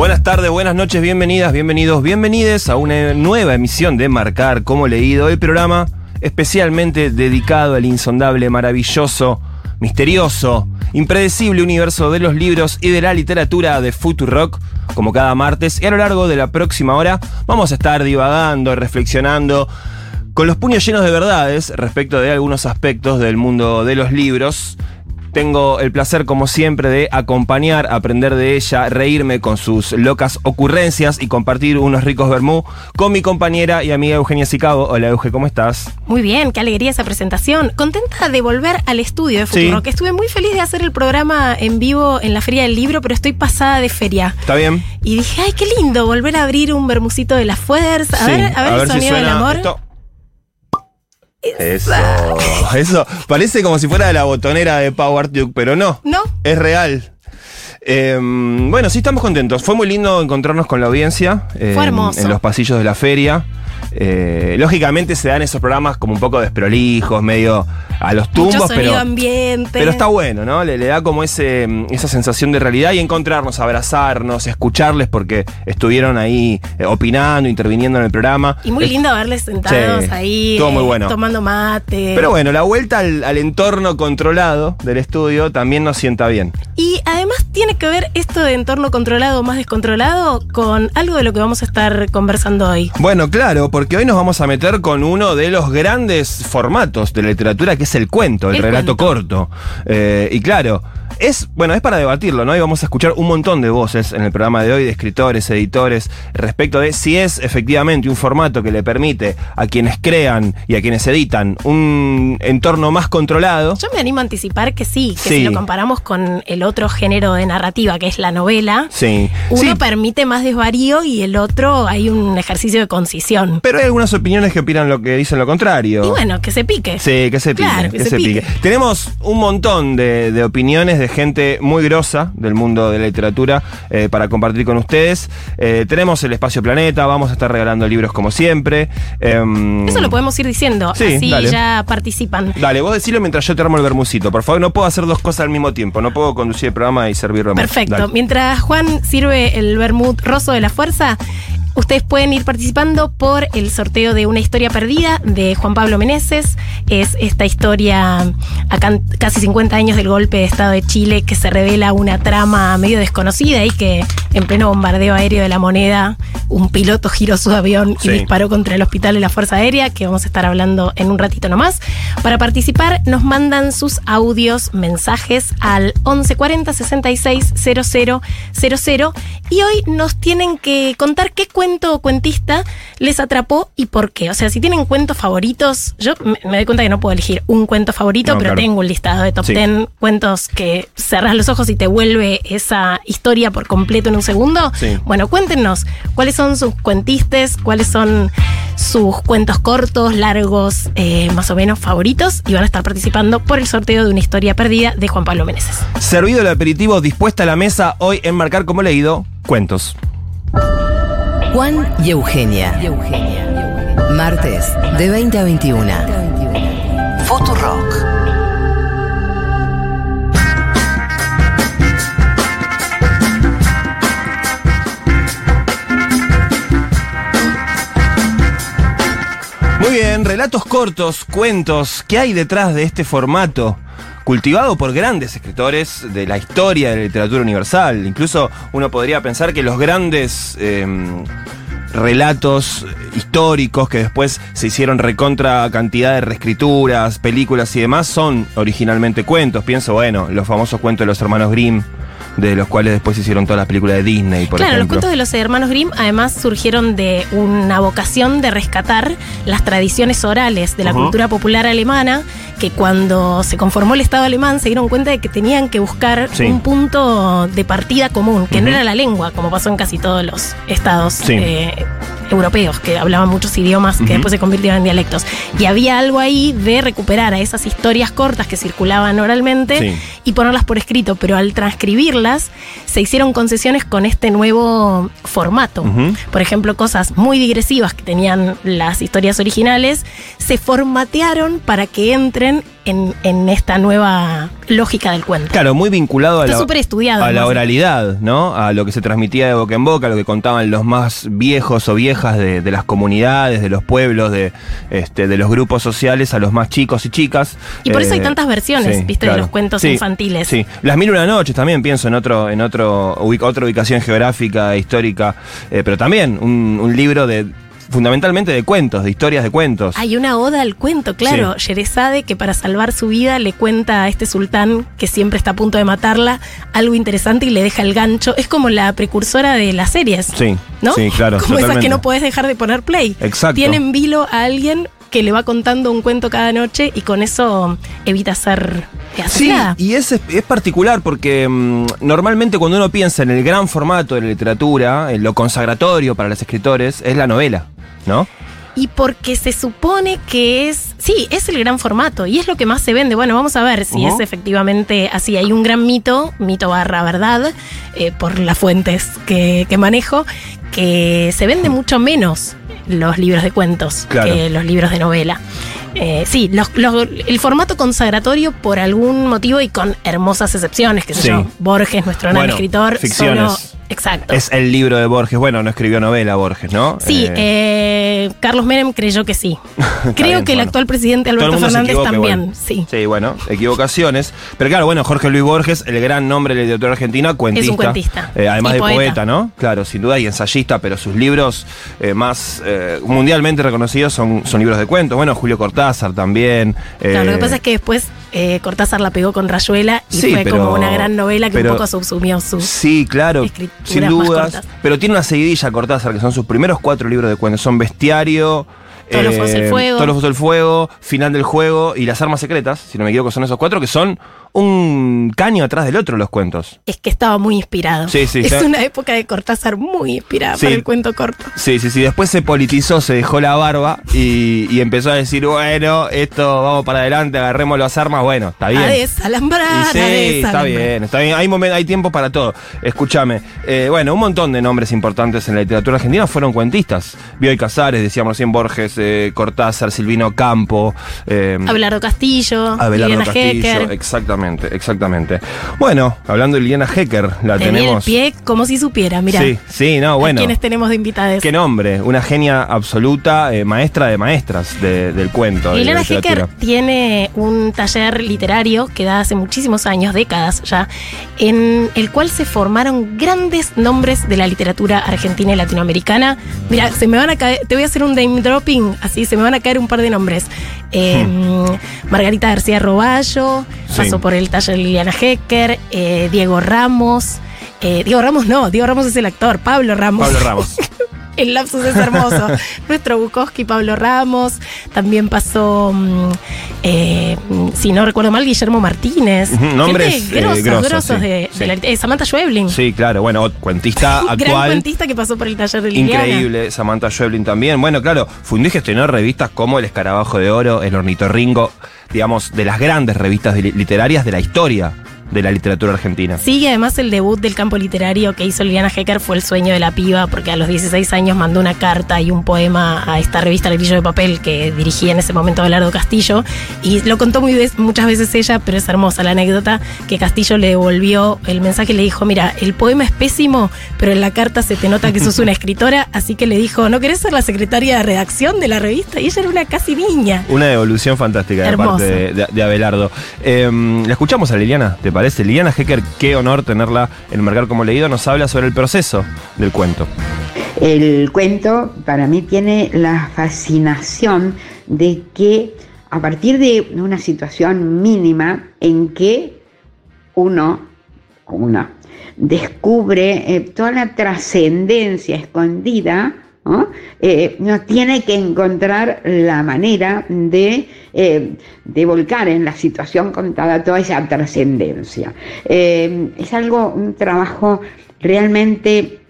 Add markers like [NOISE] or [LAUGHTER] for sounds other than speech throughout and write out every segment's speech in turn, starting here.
Buenas tardes, buenas noches, bienvenidas, bienvenidos, bienvenides a una nueva emisión de Marcar como leído, el programa especialmente dedicado al insondable, maravilloso, misterioso, impredecible universo de los libros y de la literatura de Futurock, como cada martes, y a lo largo de la próxima hora vamos a estar divagando, reflexionando, con los puños llenos de verdades respecto de algunos aspectos del mundo de los libros. Tengo el placer, como siempre, de acompañar, aprender de ella, reírme con sus locas ocurrencias y compartir unos ricos vermú con mi compañera y amiga Eugenia Sicabo. Hola, Euge, ¿cómo estás? Muy bien, qué alegría esa presentación. Contenta de volver al estudio de Futuro, Sí. que estuve muy feliz de hacer el programa en vivo en la Feria del Libro, pero estoy pasada de feria. ¿Está bien? Y dije, ay, qué lindo volver a abrir un bermucito de las Fueders. A Sí, ver, a ver el sonido del amor. esto. Eso, eso. Parece como si fuera la botonera de Power Duke, pero no. ¿No? Es real. Eh, bueno, sí estamos contentos. Fue muy lindo encontrarnos con la audiencia. eh, Fue hermoso. En los pasillos de la feria. Eh, lógicamente se dan esos programas como un poco desprolijos, medio a los tumbos, pero, ambiente. pero está bueno, ¿no? Le, le da como ese, mm, esa sensación de realidad y encontrarnos, abrazarnos, escucharles porque estuvieron ahí eh, opinando, interviniendo en el programa. Y muy Es- lindo verles sentados Sí, ahí. estuvo muy eh, bueno. Tomando mate. Pero bueno, la vuelta al, al entorno controlado del estudio también nos sienta bien. Y además tiene que ver esto de entorno controlado o más descontrolado con algo de lo que vamos a estar conversando hoy. Bueno, claro, porque hoy nos vamos a meter con uno de los grandes formatos de la literatura, que es el cuento, el, El relato cuento. corto. Eh, y claro, es, bueno, es para debatirlo, ¿no? Y vamos a escuchar un montón de voces en el programa de hoy, de escritores, editores, respecto de si es efectivamente un formato que le permite a quienes crean y a quienes editan un entorno más controlado. Yo me animo a anticipar que sí, que Sí. si lo comparamos con el otro género de narrativa, que es la novela, Sí. uno Sí, permite más desvarío y el otro hay un ejercicio de concisión. pero hay algunas opiniones que opinan lo que dicen lo contrario. Y bueno, que se pique. Sí, que se pique. Claro, que se pique. Tenemos un montón de, de opiniones de gente muy grosa del mundo de la literatura eh, para compartir con ustedes. Eh, tenemos el Espacio Planeta, vamos a estar regalando libros como siempre. Em, Eso lo podemos ir diciendo, Sí, así dale. ya participan. Dale, vos decilo mientras yo te armo el bermucito. Por favor, no puedo hacer dos cosas al mismo tiempo. No puedo conducir el programa y servir. Perfecto. Dale. Mientras Juan sirve el vermut roso de la fuerza, ustedes pueden ir participando por el sorteo de Una historia perdida de Juan Pablo Meneses. Es esta historia a casi 50 años del golpe de Estado de Chile que se revela una trama medio desconocida y que en pleno bombardeo aéreo de la moneda un piloto giró su avión y Sí. disparó contra el hospital de la Fuerza Aérea, que vamos a estar hablando en un ratito nomás. Para participar nos mandan sus audios, mensajes al 1140 66 00 00 y hoy nos tienen que contar qué cuento o cuentista les atrapó y por qué. O sea, si tienen cuentos favoritos, yo me, doy cuenta que no puedo elegir un cuento favorito, No, pero claro. tengo un listado de top Sí. 10 cuentos que cerras los ojos y te vuelve esa historia por completo en un segundo. Sí. Bueno, cuéntenos cuáles son sus cuentistes, cuáles son sus cuentos cortos, largos, eh, más o menos favoritos y van a estar participando por el sorteo de una historia perdida de Juan Pablo Meneses. Servido el aperitivo, dispuesta a la mesa, hoy en Marcar como leído, cuentos. Juan y Eugenia. Martes de 20 a 21. Futurock. Muy bien, relatos cortos, cuentos, ¿qué hay detrás de este formato? Cultivado por grandes escritores de la historia de la literatura universal. Incluso uno podría pensar que los grandes eh, relatos históricos que después se hicieron recontra cantidad de reescrituras, películas y demás son originalmente cuentos. Pienso, bueno, los famosos cuentos de los hermanos Grimm de los cuales después se hicieron todas las películas de Disney, por claro, los ejemplo. cuentos de los hermanos Grimm además surgieron de una vocación de rescatar las tradiciones orales de la cultura popular alemana, que cuando se conformó el Estado alemán se dieron cuenta de que tenían que buscar Sí. un punto de partida común, que no era la lengua, como pasó en casi todos los estados Sí. eh, europeos, que hablaban muchos idiomas que después se convirtieron en dialectos. Y había algo ahí de recuperar a esas historias cortas que circulaban oralmente Sí. y ponerlas por escrito, pero al transcribirlas se hicieron concesiones con este nuevo formato. Por ejemplo, cosas muy digresivas que tenían las historias originales se formatearon para que entren en, en esta nueva lógica del cuento. Claro, muy vinculado a la, súper estudiado, a la además. oralidad, ¿no? A lo que se transmitía de boca en boca, a lo que contaban los más viejos o viejas de, de las comunidades, de los pueblos, de, este, de los grupos sociales, a los más chicos y chicas. Y por eso hay Eh, tantas versiones, sí, viste, claro. de los cuentos Sí, infantiles. Sí, las mil una noches también pienso en otro, en otro, ubica- otra ubicación geográfica, histórica, eh, pero también un, un libro de fundamentalmente de cuentos, de historias de cuentos. Hay una oda al cuento, claro. Sí. Que para salvar su vida le cuenta a este sultán, que siempre está a punto de matarla, algo interesante y le deja el gancho. Es como la precursora de las series. Sí, ¿No? sí, claro, [LAUGHS] Como esas que no podés dejar de poner play. Exacto. Tiene en vilo a alguien que le va contando un cuento cada noche y con eso evita ser Sí, y es, es particular porque mm, normalmente cuando uno piensa en el gran formato de la literatura, en lo consagratorio para los escritores, es la novela, ¿no? Y porque se supone que es, sí, es el gran formato y es lo que más se vende. Bueno, vamos a ver si es efectivamente así. Hay un gran mito, mito barra verdad, eh, por las fuentes que, que manejo, que se vende mucho menos los libros de cuentos Claro. que los libros de novela. Eh, sí, los- los- el formato consagratorio por algún motivo y con hermosas excepciones, que sé Sí. yo, Borges, nuestro gran Bueno, escritor, ficciones. solo- exacto. Es el libro de Borges. Bueno, no escribió novela Borges, ¿no? Sí, Eh, eh, Carlos Menem creyó que sí. [LAUGHS] Creo bien, que el actual presidente Alberto Fernández también, sí. Sí, bueno, equivocaciones. Pero claro, bueno, Jorge Luis Borges, el gran nombre de la literatura argentina, cuentista. Es un cuentista. Además Y de poeta. poeta. ¿no? Claro, sin duda, y ensayista, pero sus libros más mundialmente reconocidos son, son libros de cuentos. Bueno, Julio Cortázar también. Claro, lo eh, que pasa es que después eh, Cortázar la pegó con Rayuela y Sí, fue pero- como una gran novela que pero- un poco subsumió su. Sí, claro, sin dudas. Pero tiene una seguidilla Cortázar, que son sus primeros cuatro libros de cuentos. Son Bestiario. eh, Todos los fuegos del fuego, Final del juego y Las armas secretas, si no me equivoco, son esos cuatro que son un caño atrás del otro los cuentos. Es que estaba muy inspirado. Sí, sí, Es una época de Cortázar muy inspirada Sí. para el cuento corto. Sí, sí, sí. Después se politizó, se dejó la barba y, y empezó a decir, bueno, esto vamos para adelante, agarremos las armas. Bueno, está bien. A desalambrar, sí, a está bien, está bien. Hay, momen- hay tiempo para todo. Escúchame. eh, bueno, un montón de nombres importantes en la literatura argentina fueron cuentistas. Bioy Casares, decíamos recién Borges, eh, Cortázar, Silvino Campo. eh, Abelardo Castillo, Abelardo Liliana Castillo. Hecker. Exactamente, exactamente. Bueno, hablando de Liliana Hecker, la Tenía el tenemos. pie como si supiera, mira. Sí, sí, no, bueno. ¿Quiénes tenemos de invitadas? Qué nombre, una genia absoluta, eh, maestra de maestras de- del cuento. de Liliana literatura. Hecker tiene un taller literario que da hace muchísimos años, décadas ya, en el cual se formaron grandes nombres de la literatura argentina y latinoamericana. Mira, se me van a caer, te voy a hacer un name dropping, así se me van a caer un par de nombres. Eh, Margarita García Roballo, Hmm. Sí. pasó por el taller Liliana Hecker, eh, Diego Ramos. eh, Diego Ramos no, Diego Ramos es el actor, Pablo Ramos. Pablo Ramos. [LAUGHS] El lapsus es hermoso. [LAUGHS] Nuestro Bukowski, Pablo Ramos. También pasó, mm, eh, si no recuerdo mal, Guillermo Martínez. Nombres, eh, grosos, sí, de, sí. de la- eh, Samantha Schweblin. Sí, claro, bueno, cuentista [LAUGHS] Gran actual. cuentista que pasó por el taller de Liliana. Increíble, Samantha Schweblin también. Bueno, claro, fundó y gestionó revistas como El Escarabajo de Oro, El Ornitorrinco, digamos, de las grandes revistas literarias de la historia de la literatura argentina. Sí, y además el debut del campo literario que hizo Liliana Hecker fue el sueño de la piba, porque a los 16 años mandó una carta y un poema a esta revista El Grillo de Papel que dirigía en ese momento Abelardo Castillo. Y lo contó muy muchas veces ella, pero es hermosa la anécdota, que Castillo le devolvió el mensaje y le dijo, mira, el poema es pésimo, pero en la carta se te nota que sos una escritora, [LAUGHS] así que le dijo, ¿no querés ser la secretaria de redacción de la revista? Y ella era una casi niña. Una devolución fantástica de parte de, Abelardo. Em, la escuchamos a Liliana, ¿te parece? Liliana Hecker, qué honor tenerla en Marcar como leído, nos habla sobre el proceso del cuento. El cuento para mí tiene la fascinación de que a partir de una situación mínima en que uno, una, descubre eh, toda la trascendencia escondida eh, ¿no? tiene que encontrar la manera de, eh, de, volcar en la situación contada toda esa trascendencia. Eh, es algo, un trabajo realmente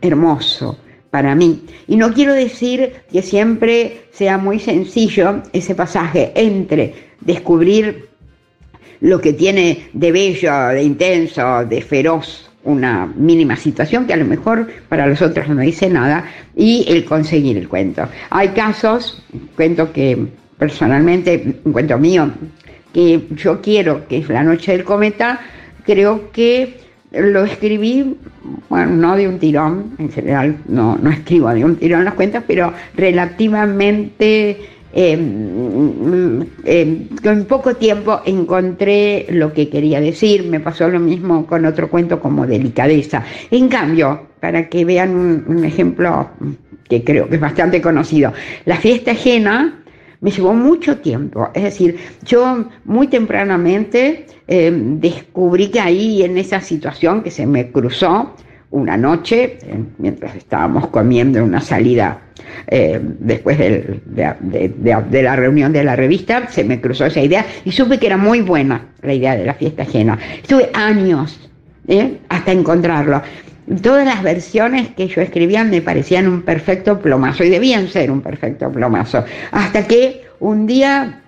hermoso para mí. Y no quiero decir que siempre sea muy sencillo ese pasaje entre descubrir lo que tiene de bello, de intenso, de feroz una mínima situación que a lo mejor para los otros no dice nada y el conseguir el cuento. Hay casos, cuento que personalmente, un cuento mío, que yo quiero, que es La Noche del Cometa, creo que lo escribí, bueno, no de un tirón, en general no, no escribo de un tirón las cuentas, pero relativamente Em, con poco tiempo encontré lo que quería decir, me pasó lo mismo con otro cuento como Delicadeza. En cambio, para que vean un, ejemplo que creo que es bastante conocido, La fiesta ajena me llevó mucho tiempo, es decir, yo muy tempranamente em, descubrí que ahí en esa situación que se me cruzó, una noche, mientras estábamos comiendo en una salida eh, después de, la reunión de la revista, se me cruzó esa idea y supe que era muy buena la idea de la fiesta ajena. Estuve años ¿eh? hasta encontrarlo. Todas las versiones que yo escribía me parecían un perfecto plomazo y debían ser un perfecto plomazo. Hasta que un día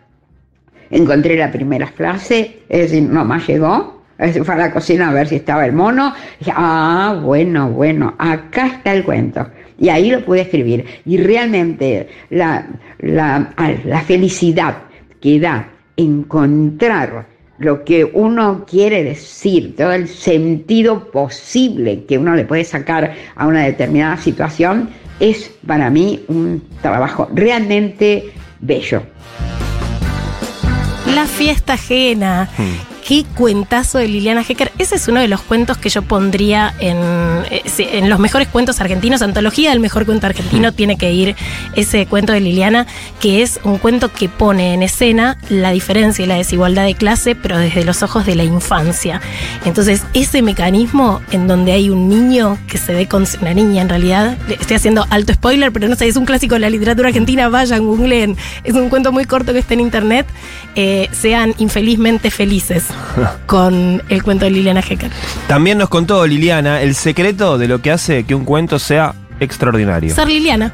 encontré la primera frase, es decir, nomás llegó, fue a la cocina a ver si estaba el mono. dije, ah, bueno, bueno, acá está el cuento. Y ahí lo pude escribir. Y realmente la, la, la felicidad que da encontrar lo que uno quiere decir, todo el sentido posible que uno le puede sacar a una determinada situación, es para mí un trabajo realmente bello. La fiesta ajena. Hmm qué cuentazo de Liliana Hecker. Ese es uno de los cuentos que yo pondría en, eh, en los mejores cuentos argentinos. Antología del mejor cuento argentino tiene que ir ese cuento de Liliana, que es un cuento que pone en escena la diferencia y la desigualdad de clase, pero desde los ojos de la infancia. Entonces, ese mecanismo en donde hay un niño que se ve con una niña, en realidad, estoy haciendo alto spoiler, pero no sé, es un clásico de la literatura argentina, vayan, googleen. Es un cuento muy corto que está en internet. Eh, sean infelizmente felices. Con el cuento de Liliana Hecker. También nos contó Liliana el secreto de lo que hace que un cuento sea extraordinario. Ser Liliana.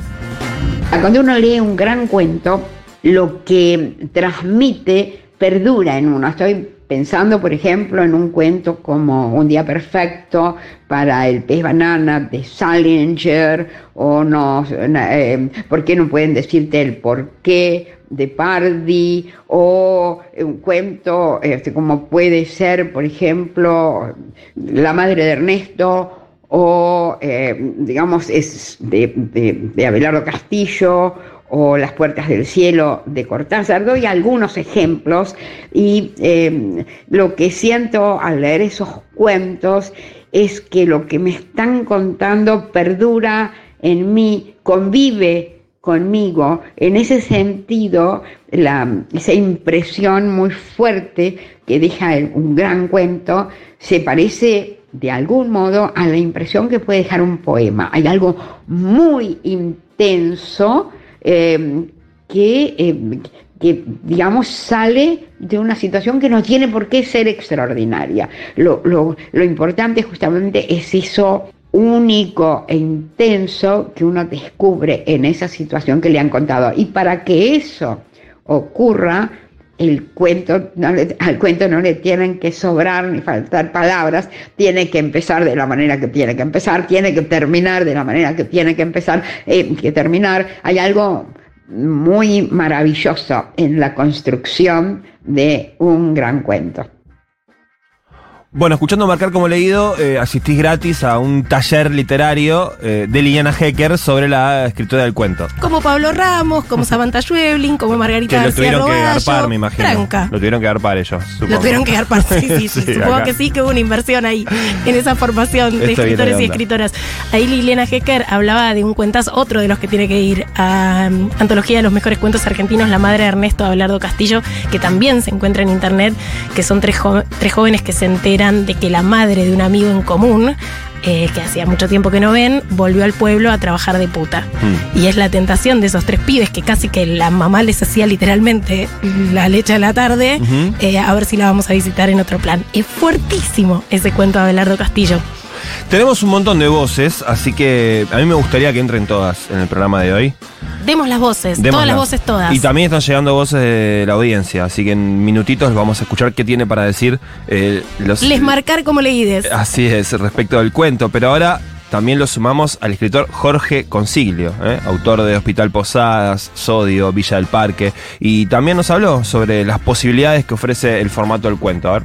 Cuando uno lee un gran cuento, lo que transmite perdura en uno. Estoy pensando, por ejemplo, en un cuento como Un día perfecto para el pez banana de Salinger, o no, eh, ¿por qué no pueden decirte el por qué? De Pardi o un cuento este, como puede ser, por ejemplo, La madre de Ernesto o, eh, digamos, es de, Abelardo Castillo o Las puertas del cielo de Cortázar. Doy algunos ejemplos y eh, lo que siento al leer esos cuentos es que lo que me están contando perdura en mí, convive conmigo. En ese sentido, esa impresión muy fuerte que deja un gran cuento se parece de algún modo a la impresión que puede dejar un poema. Hay algo muy intenso eh, que, eh, que, digamos, sale de una situación que no tiene por qué ser extraordinaria. Lo, lo importante justamente es eso único e intenso que uno descubre en esa situación que le han contado. Y para que eso ocurra, el cuento, al cuento no le tienen que sobrar ni faltar palabras, tiene que empezar de la manera que tiene que empezar, tiene que terminar de la manera que tiene que empezar, eh, terminar. Hay algo muy maravilloso en la construcción de un gran cuento. Bueno, escuchando Marcar como leído, eh, asistís gratis a un taller literario eh, de Liliana Hecker sobre la escritura del cuento. Como Pablo Ramos, como Samantha [LAUGHS] Schweblin, como Margarita Que lo García tuvieron que Roballo. agarpar, me imagino. Tranca. Lo tuvieron que agarpar ellos. supongo. Lo tuvieron que agarpar, sí, sí, [LAUGHS] sí. Sí, Supongo acá. que sí, que hubo una inversión ahí, en esa formación de Esto escritores y escritoras. Ahí Liliana Hecker hablaba de un cuentazo, otro de los que tiene que ir a um, Antología de los Mejores Cuentos Argentinos, La Madre de Ernesto Abelardo Castillo, que también se encuentra en internet, que son tres, jo- tres jóvenes que se enteran de que la madre de un amigo en común, eh, que hacía mucho tiempo que no ven, volvió al pueblo a trabajar de puta. Mm. Y es la tentación de esos tres pibes que casi que la mamá les hacía literalmente la leche a la tarde, eh, a ver si la vamos a visitar en otro plan. Es fuertísimo ese cuento de Abelardo Castillo. Tenemos un montón de voces, así que a mí me gustaría que entren todas en el programa de hoy. Demos las voces, todas las voces todas. Y también están llegando voces de la audiencia, así que en minutitos vamos a escuchar qué tiene para decir eh, los... Les marcar como leídes. Así es, respecto del cuento, pero ahora también lo sumamos al escritor Jorge Consiglio, ¿eh? autor de Hospital Posadas, Sodio, Villa del Parque, y también nos habló sobre las posibilidades que ofrece el formato del cuento. A ver.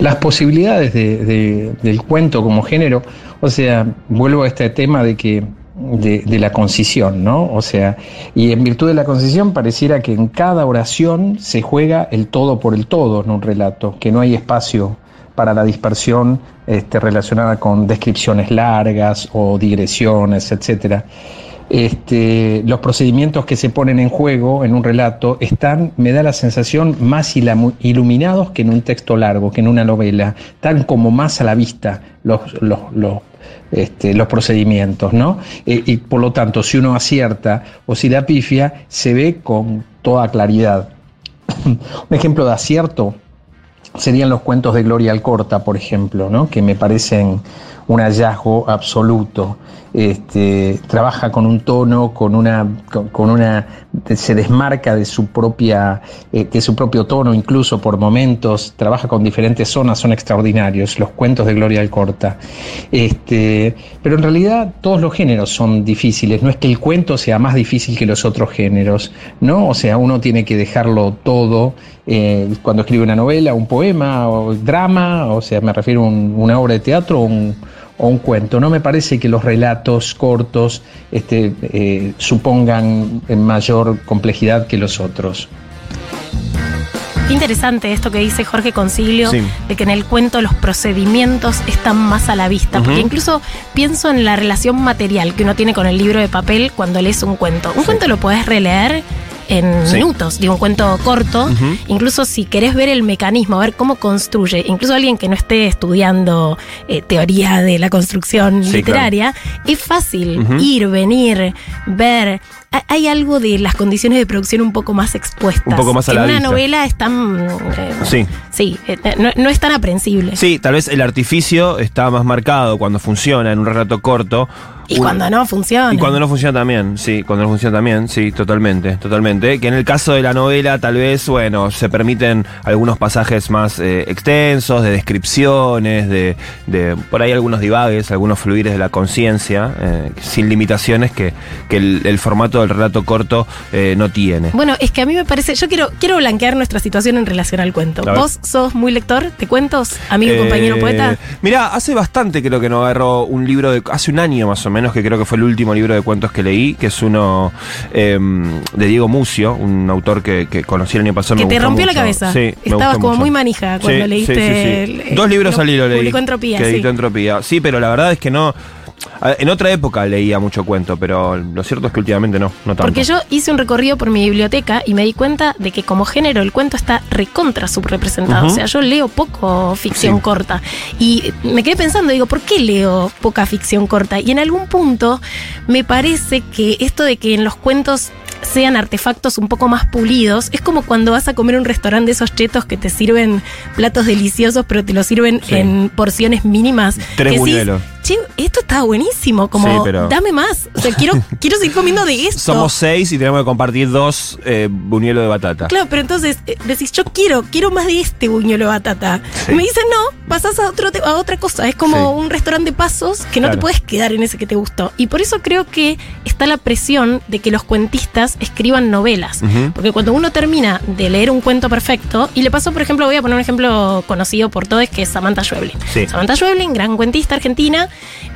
Las posibilidades de- de- del cuento como género, o sea, vuelvo a este tema de que de, la concisión, ¿no? O sea, y en virtud de la concisión pareciera que en cada oración se juega el todo por el todo en un relato, que no hay espacio para la dispersión este, relacionada con descripciones largas o digresiones, etcétera. Este, los procedimientos que se ponen en juego en un relato están, me da la sensación, más iluminados que en un texto largo, que en una novela, están como más a la vista los, este, procedimientos, ¿no? Eh, y por lo tanto, si uno acierta o si da pifia, se ve con toda claridad. un ejemplo de acierto serían los cuentos de Gloria Alcorta, por ejemplo, ¿no? que me parecen un hallazgo absoluto. Este, trabaja con un tono, con una, con, una, se desmarca de su propia, eh, de su propio tono, incluso por momentos. Trabaja con diferentes zonas, son extraordinarios. Los cuentos de Gloria Alcorta. Este, pero en realidad todos los géneros son difíciles. No es que el cuento sea más difícil que los otros géneros, ¿no? O sea, uno tiene que dejarlo todo eh, cuando escribe una novela, un poema o drama, o sea, me refiero a un- una obra de teatro un, o un cuento. No me parece que los relatos cortos este, eh, supongan mayor complejidad que los otros. Qué interesante esto que dice Jorge Concilio, Sí. de que en el cuento los procedimientos están más a la vista. Porque incluso pienso en la relación material que uno tiene con el libro de papel cuando lees un cuento. Un cuento lo podés releer en Sí. minutos, digo, un cuento corto. Incluso si querés ver el mecanismo, ver cómo construye, incluso alguien que no esté estudiando eh, teoría de la construcción Sí, literaria, es fácil ir, venir, ver. Ha- Hay algo de las condiciones de producción un poco más expuestas. Un poco más a la en una vista. novela están. eh, Sí. Sí, eh, no, no es tan aprensible. Sí, tal vez el artificio está más marcado cuando funciona en un relato corto. Y Un- cuando no funciona. Y cuando no funciona también, sí, cuando no funciona también, sí, totalmente, totalmente. Que en el caso de la novela, tal vez, bueno, se permiten algunos pasajes más eh, extensos, de descripciones, de, de por ahí algunos divagues, algunos fluires de la conciencia, eh, sin limitaciones que, que el, el formato del relato corto eh, no tiene. Bueno, es que a mí me parece, yo quiero, quiero blanquear nuestra situación en relación al cuento. ¿Vos sos muy lector de cuentos, amigo, Eh, compañero, poeta? Mirá, hace bastante creo que no agarro un libro de. Hace un año más o menos, que creo que fue el último libro de cuentos que leí, que es uno eh, de Diego Mucio, un autor que, que conocí el año pasado. Que me te gustó rompió la cabeza. Sí, Estabas como mucho. muy manija cuando Sí, leíste sí, sí, sí. el- el- Dos libros lo al hilo leí. Entropía, Que sí. Entropía. Sí, pero la verdad es que no. En otra época leía mucho cuento, pero lo cierto es que últimamente no, no tanto. Porque yo hice un recorrido por mi biblioteca y me di cuenta de que como género el cuento está recontra subrepresentado. O sea, yo leo poco ficción Sí. corta. Y me quedé pensando, digo, ¿por qué leo poca ficción corta? Y en algún punto me parece que esto de que en los cuentos sean artefactos un poco más pulidos, es como cuando vas a comer a un restaurante de esos chetos que te sirven platos deliciosos, pero te los sirven Sí. en porciones mínimas. Tres buñuelos. "Che, esto está buenísimo, como Sí, pero- dame más. O sea, quiero, [LAUGHS] quiero seguir comiendo de esto. Somos seis y tenemos que compartir dos eh, buñuelos de batata. Claro, pero entonces eh, decís, yo quiero, quiero más de este buñuelo de batata. Sí. Y me dicen, no, pasás a, otro a otra cosa. Es como Sí. un restaurante de pasos que no Claro. te puedes quedar en ese que te gustó. Y por eso creo que está la presión de que los cuentistas escriban novelas. Porque cuando uno termina de leer un cuento perfecto, y le pasó, por ejemplo, voy a poner un ejemplo conocido por todos, que es Samantha Schweblin. Samantha Schweblin, gran cuentista argentina,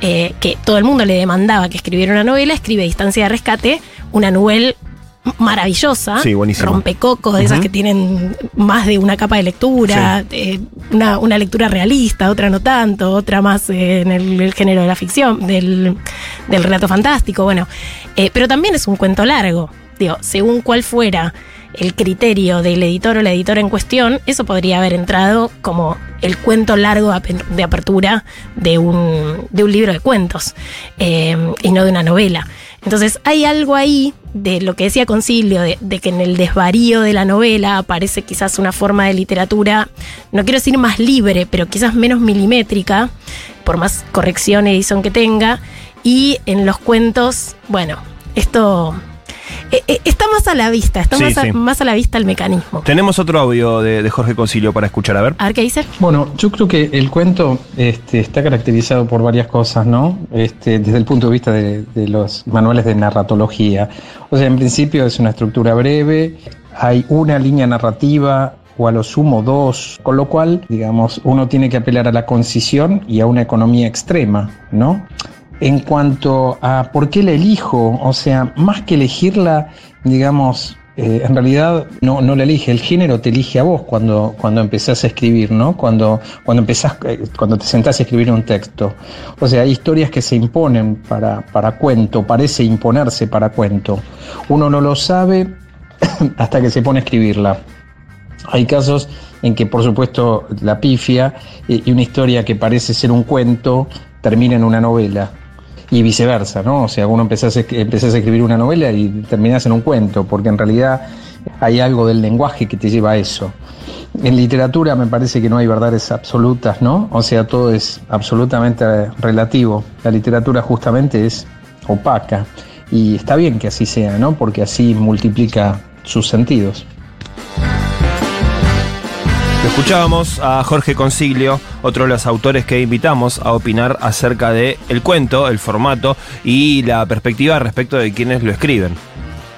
eh, que todo el mundo le demandaba que escribiera una novela, escribe Distancia de Rescate, una novela maravillosa, Sí, rompecocos, de esas que tienen más de una capa de lectura, eh, una, una lectura realista, otra no tanto, otra más eh, en el, el género de la ficción, del, del relato fantástico, bueno. Pero también es un cuento largo. Digo, según cuál fuera el criterio del editor o la editora en cuestión, eso podría haber entrado como el cuento largo de ape- de apertura de un, de un libro de cuentos eh, y no de una novela. Entonces hay algo ahí de lo que decía Concilio, de, que en el desvarío de la novela aparece quizás una forma de literatura, no quiero decir más libre, pero quizás menos milimétrica, por más corrección edición que tenga, y en los cuentos, bueno, esto eh, eh, está más a la vista, está Sí, más, a, más a la vista el mecanismo. Tenemos otro audio de, de Jorge Concilio para escuchar, a ver. A ver qué dice. Bueno, yo creo que el cuento este, está caracterizado por varias cosas, ¿no? Este, desde el punto de vista de, de los manuales de narratología. O sea, en principio es una estructura breve, hay una línea narrativa o a lo sumo dos, con lo cual, digamos, uno tiene que apelar a la concisión y a una economía extrema, ¿no? En cuanto a por qué la elijo, o sea, más que elegirla, digamos, eh, en realidad no, no la elige, el género te elige a vos cuando, cuando empezás a escribir, ¿no? Cuando, cuando empezás, eh, cuando te sentás a escribir un texto. O sea, hay historias que se imponen para, para cuento, parece imponerse para cuento. Uno no lo sabe [COUGHS] hasta que se pone a escribirla. Hay casos en que, por supuesto, la pifia eh, y una historia que parece ser un cuento termina en una novela. Y viceversa, ¿no? O sea, uno empezás a, a escribir una novela y terminás en un cuento, porque en realidad hay algo del lenguaje que te lleva a eso. En literatura me parece que no hay verdades absolutas, ¿no? O sea, todo es absolutamente relativo. La literatura justamente es opaca. Y está bien que así sea, ¿no? Porque así multiplica sus sentidos. Escuchábamos a Jorge Consiglio, otro de los autores que invitamos a opinar acerca de el cuento, el formato y la perspectiva respecto de quienes lo escriben.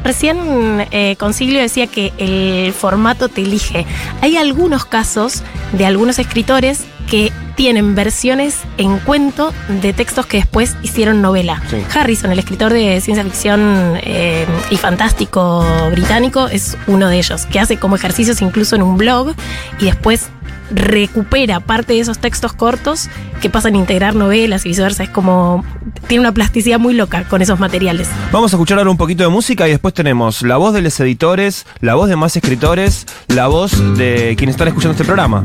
Recién eh, Consiglio decía que el formato te elige. Hay algunos casos de algunos escritores que tienen versiones en cuento de textos que después hicieron novela. Sí. Harrison, el escritor de ciencia ficción eh, y fantástico británico, es uno de ellos, que hace como ejercicios incluso en un blog y después recupera parte de esos textos cortos que pasan a integrar novelas y viceversa. Es como. tiene una plasticidad muy loca con esos materiales. Vamos a escuchar ahora un poquito de música y después tenemos la voz de los editores, la voz de más escritores, la voz de quienes están escuchando este programa.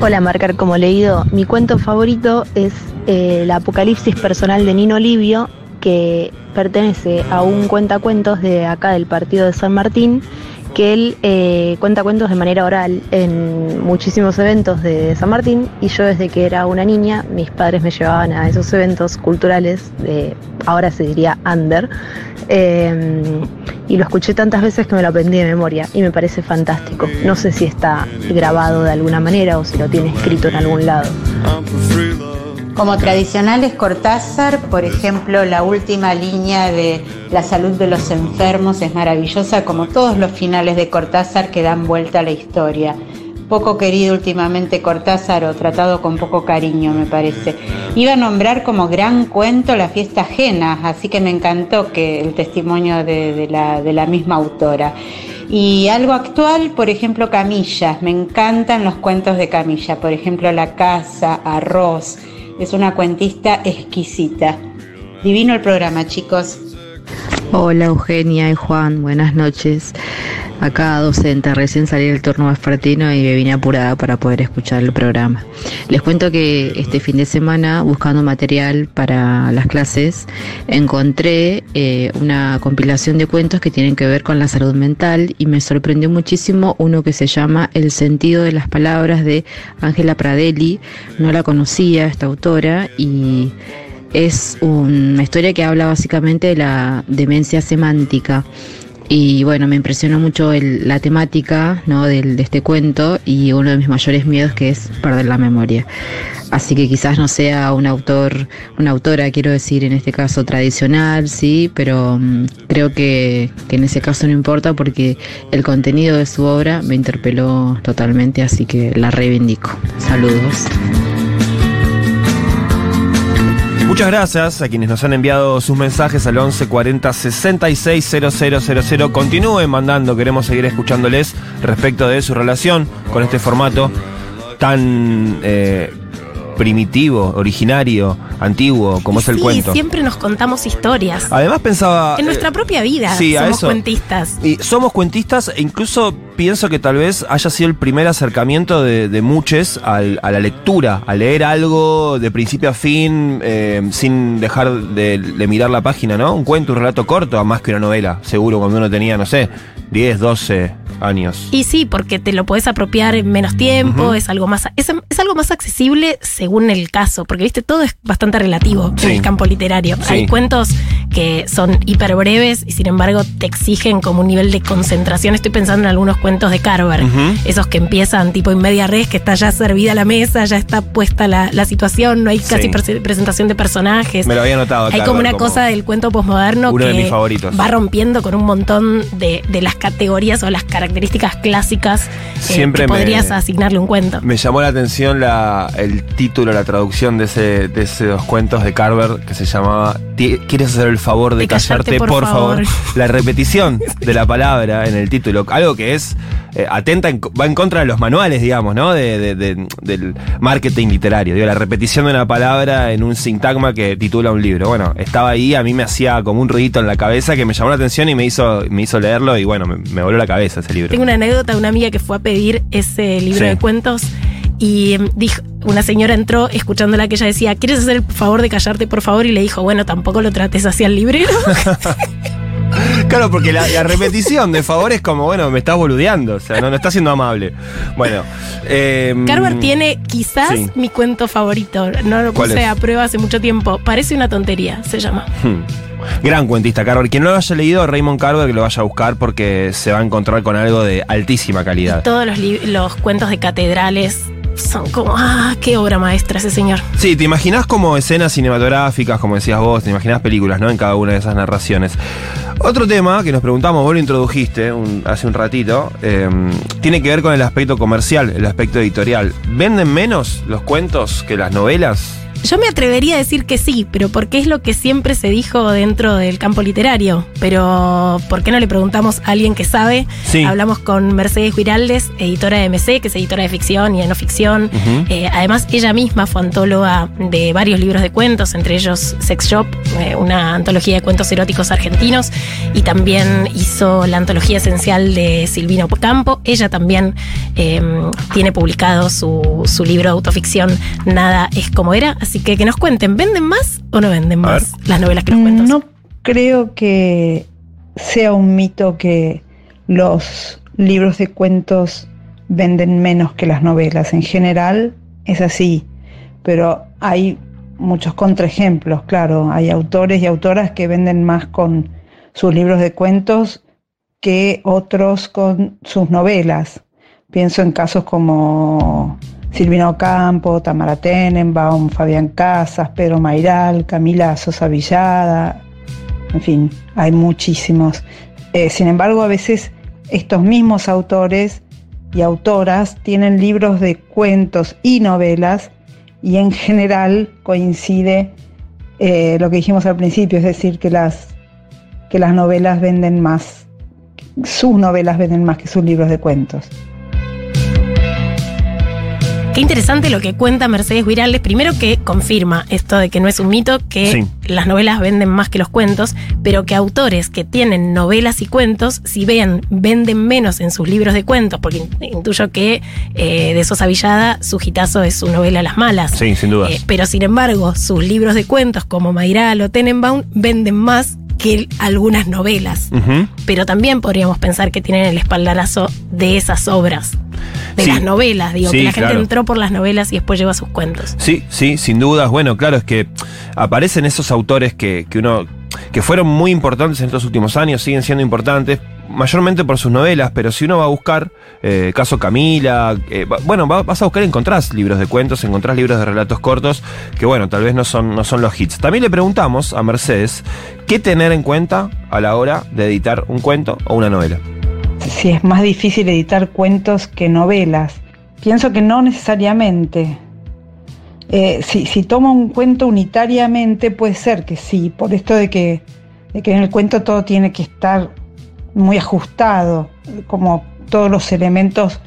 Hola, marcar como leído. Mi cuento favorito es eh, El Apocalipsis Personal de Nino Livio, que pertenece a un cuentacuentos de acá del partido de San Martín, que él eh, cuenta cuentos de manera oral en muchísimos eventos de San Martín y yo desde que era una niña mis padres me llevaban a esos eventos culturales de ahora se diría under eh, y lo escuché tantas veces que me lo aprendí de memoria y me parece fantástico. No sé si está grabado de alguna manera o si lo tiene escrito en algún lado. Como tradicionales Cortázar, por ejemplo, la última línea de la salud de los enfermos es maravillosa, como todos los finales de Cortázar que dan vuelta a la historia. Poco querido últimamente Cortázar o tratado con poco cariño, me parece. Iba a nombrar como gran cuento La fiesta ajena, así que me encantó que el testimonio de, de la, de la misma autora. Y algo actual, por ejemplo, Camilla. Me encantan los cuentos de Camilla. Por ejemplo, La casa, Arroz. Es una cuentista exquisita. Divino el programa, chicos. Hola Eugenia y Juan, buenas noches. Acá docente, recién salí del turno vespertino y me vine apurada para poder escuchar el programa. Les cuento que este fin de semana, buscando material para las clases, encontré eh, una compilación de cuentos que tienen que ver con la salud mental y me sorprendió muchísimo uno que se llama El sentido de las palabras de Ángela Pradelli. No la conocía esta autora y es una historia que habla básicamente de la demencia semántica. Y bueno, me impresionó mucho el- la temática ¿no? del- de este cuento y uno de mis mayores miedos que es perder la memoria. Así que quizás no sea un autor, una autora, quiero decir, en este caso tradicional, sí, pero mm, creo que, que en ese caso no importa porque el contenido de su obra me interpeló totalmente, así que la reivindico. Saludos. Muchas gracias a quienes nos han enviado sus mensajes al 11 40 66 000. Continúen mandando, queremos seguir escuchándoles respecto de su relación con este formato tan eh, primitivo, originario, antiguo, como es el sí, cuento. siempre nos contamos historias. Además pensaba... en nuestra eh, propia vida sí, a somos eso. cuentistas. Y somos cuentistas e incluso pienso que tal vez haya sido el primer acercamiento de, de muchos al- a la lectura, a leer algo de principio a fin eh, sin dejar de, de mirar la página, ¿no? Un cuento, un relato corto, más que una novela, seguro cuando uno tenía, no sé, 10, 12 años. Y sí, porque te lo podés apropiar en menos tiempo, es algo más es, es algo más accesible según el caso, porque viste, todo es bastante relativo Sí. en el campo literario. Sí. Hay cuentos que son hiper breves y sin embargo te exigen como un nivel de concentración. Estoy pensando en algunos cuentos de Carver, esos que empiezan tipo en media res, que está ya servida la mesa, ya está puesta la, la situación, no hay casi Sí. presentación de personajes. Me lo había notado. Hay Carver, como una cosa del cuento posmoderno que de mis favoritos. va rompiendo con un montón de, de las categorías o las características clásicas eh, Siempre que me- podrías asignarle un cuento. Me llamó la atención la, el título, la traducción de, ese, de esos cuentos de Carver que se llamaba "Ti- ¿Quieres hacer el favor de, De callarte, callarte, por por, favor? favor. [LAUGHS] La repetición de la palabra en el título, algo que es eh, atenta, en- va en contra de los manuales, digamos, ¿no? De, de- de- del marketing literario. Digo, la repetición de una palabra en un sintagma que titula un libro. Bueno, estaba ahí, a mí me hacía como un ruidito en la cabeza que me llamó la atención y me hizo, me hizo leerlo y bueno, me, me voló la cabeza ese libro. Tengo una anécdota de una amiga que fue a pedir ese libro Sí. de cuentos y em, dijo, una señora entró escuchándola que ella decía, ¿quieres hacer el favor de callarte por favor? Y le dijo, bueno, tampoco lo trates hacia el librero. [LAUGHS] Claro, porque la, la repetición de favor es como, bueno, me estás boludeando, o sea, no, no estás siendo amable. Bueno. eh, Carver tiene quizás sí. mi cuento favorito. No lo ¿Cuál puse a prueba hace mucho tiempo. Parece una tontería, se llama. hmm, Gran cuentista, Carver. Quien no lo haya leído, Raymond Carver, que lo vaya a buscar porque se va a encontrar con algo de altísima calidad. Todos los cuentos de catedrales son como, ah, qué obra maestra ese señor. Sí, te imaginás como escenas cinematográficas, como decías vos, te imaginás películas, ¿no? En cada una de esas narraciones. Otro tema que nos preguntamos, vos lo introdujiste hace un ratito, eh, tiene que ver con el aspecto comercial, el aspecto editorial. ¿Venden menos los cuentos que las novelas? Yo me atrevería a decir que sí, pero porque es lo que siempre se dijo dentro del campo literario. Pero, ¿por qué no le preguntamos a alguien que sabe? Sí. Hablamos con Mercedes Guiraldes, editora de MC, que es editora de ficción y de no ficción. Eh, además, ella misma fue antóloga de varios libros de cuentos, entre ellos Sex Shop, eh, una antología de cuentos eróticos argentinos, y también hizo la antología esencial de Silvino Campo. Ella también eh, tiene publicado su, su libro de autoficción Nada es como era. Así que que nos cuenten, ¿venden más o no venden más las novelas que los cuentos? No creo que sea un mito que los libros de cuentos venden menos que las novelas. En general es así, pero hay muchos contraejemplos, claro. Hay autores y autoras que venden más con sus libros de cuentos que otros con sus novelas. Pienso en casos como Silvino Campo, Tamara Tenenbaum, Fabián Casas, Pedro Mairal, Camila Sosa Villada, en fin, hay muchísimos. Eh, sin embargo, a veces estos mismos autores y autoras tienen libros de cuentos y novelas y en general coincide eh, lo que dijimos al principio, es decir, que las, que las novelas venden más, sus novelas venden más que sus libros de cuentos. Qué interesante lo que cuenta Mercedes Virales. Primero que confirma esto de que no es un mito, que Sí. las novelas venden más que los cuentos, pero que autores que tienen novelas y cuentos, si vean, venden menos en sus libros de cuentos, porque intuyo que eh, de Sosa Villada su hitazo es su novela Las Malas. Sí, sin dudas. Eh, pero sin embargo, sus libros de cuentos como Mayral o Tenenbaum venden más que algunas novelas. Pero también podríamos pensar que tienen el espaldarazo de esas obras, de Sí. las novelas. Digo, Sí, que la gente claro. entró por las novelas y después lleva sus cuentos. Sí, sí, sin dudas. Bueno, claro, es que aparecen esos autores que, que uno. que fueron muy importantes en estos últimos años, siguen siendo importantes, mayormente por sus novelas, pero si uno va a buscar, eh, caso Camila, eh, bueno, va- vas a buscar encontrás libros de cuentos, encontrás libros de relatos cortos, que bueno, tal vez no son, no son los hits. También le preguntamos a Mercedes qué tener en cuenta a la hora de editar un cuento o una novela. si es más difícil editar cuentos que novelas. Pienso que no necesariamente. Eh, si, si toma un cuento unitariamente, puede ser que sí, por esto de que, de que en el cuento todo tiene que estar muy ajustado, como todos los elementos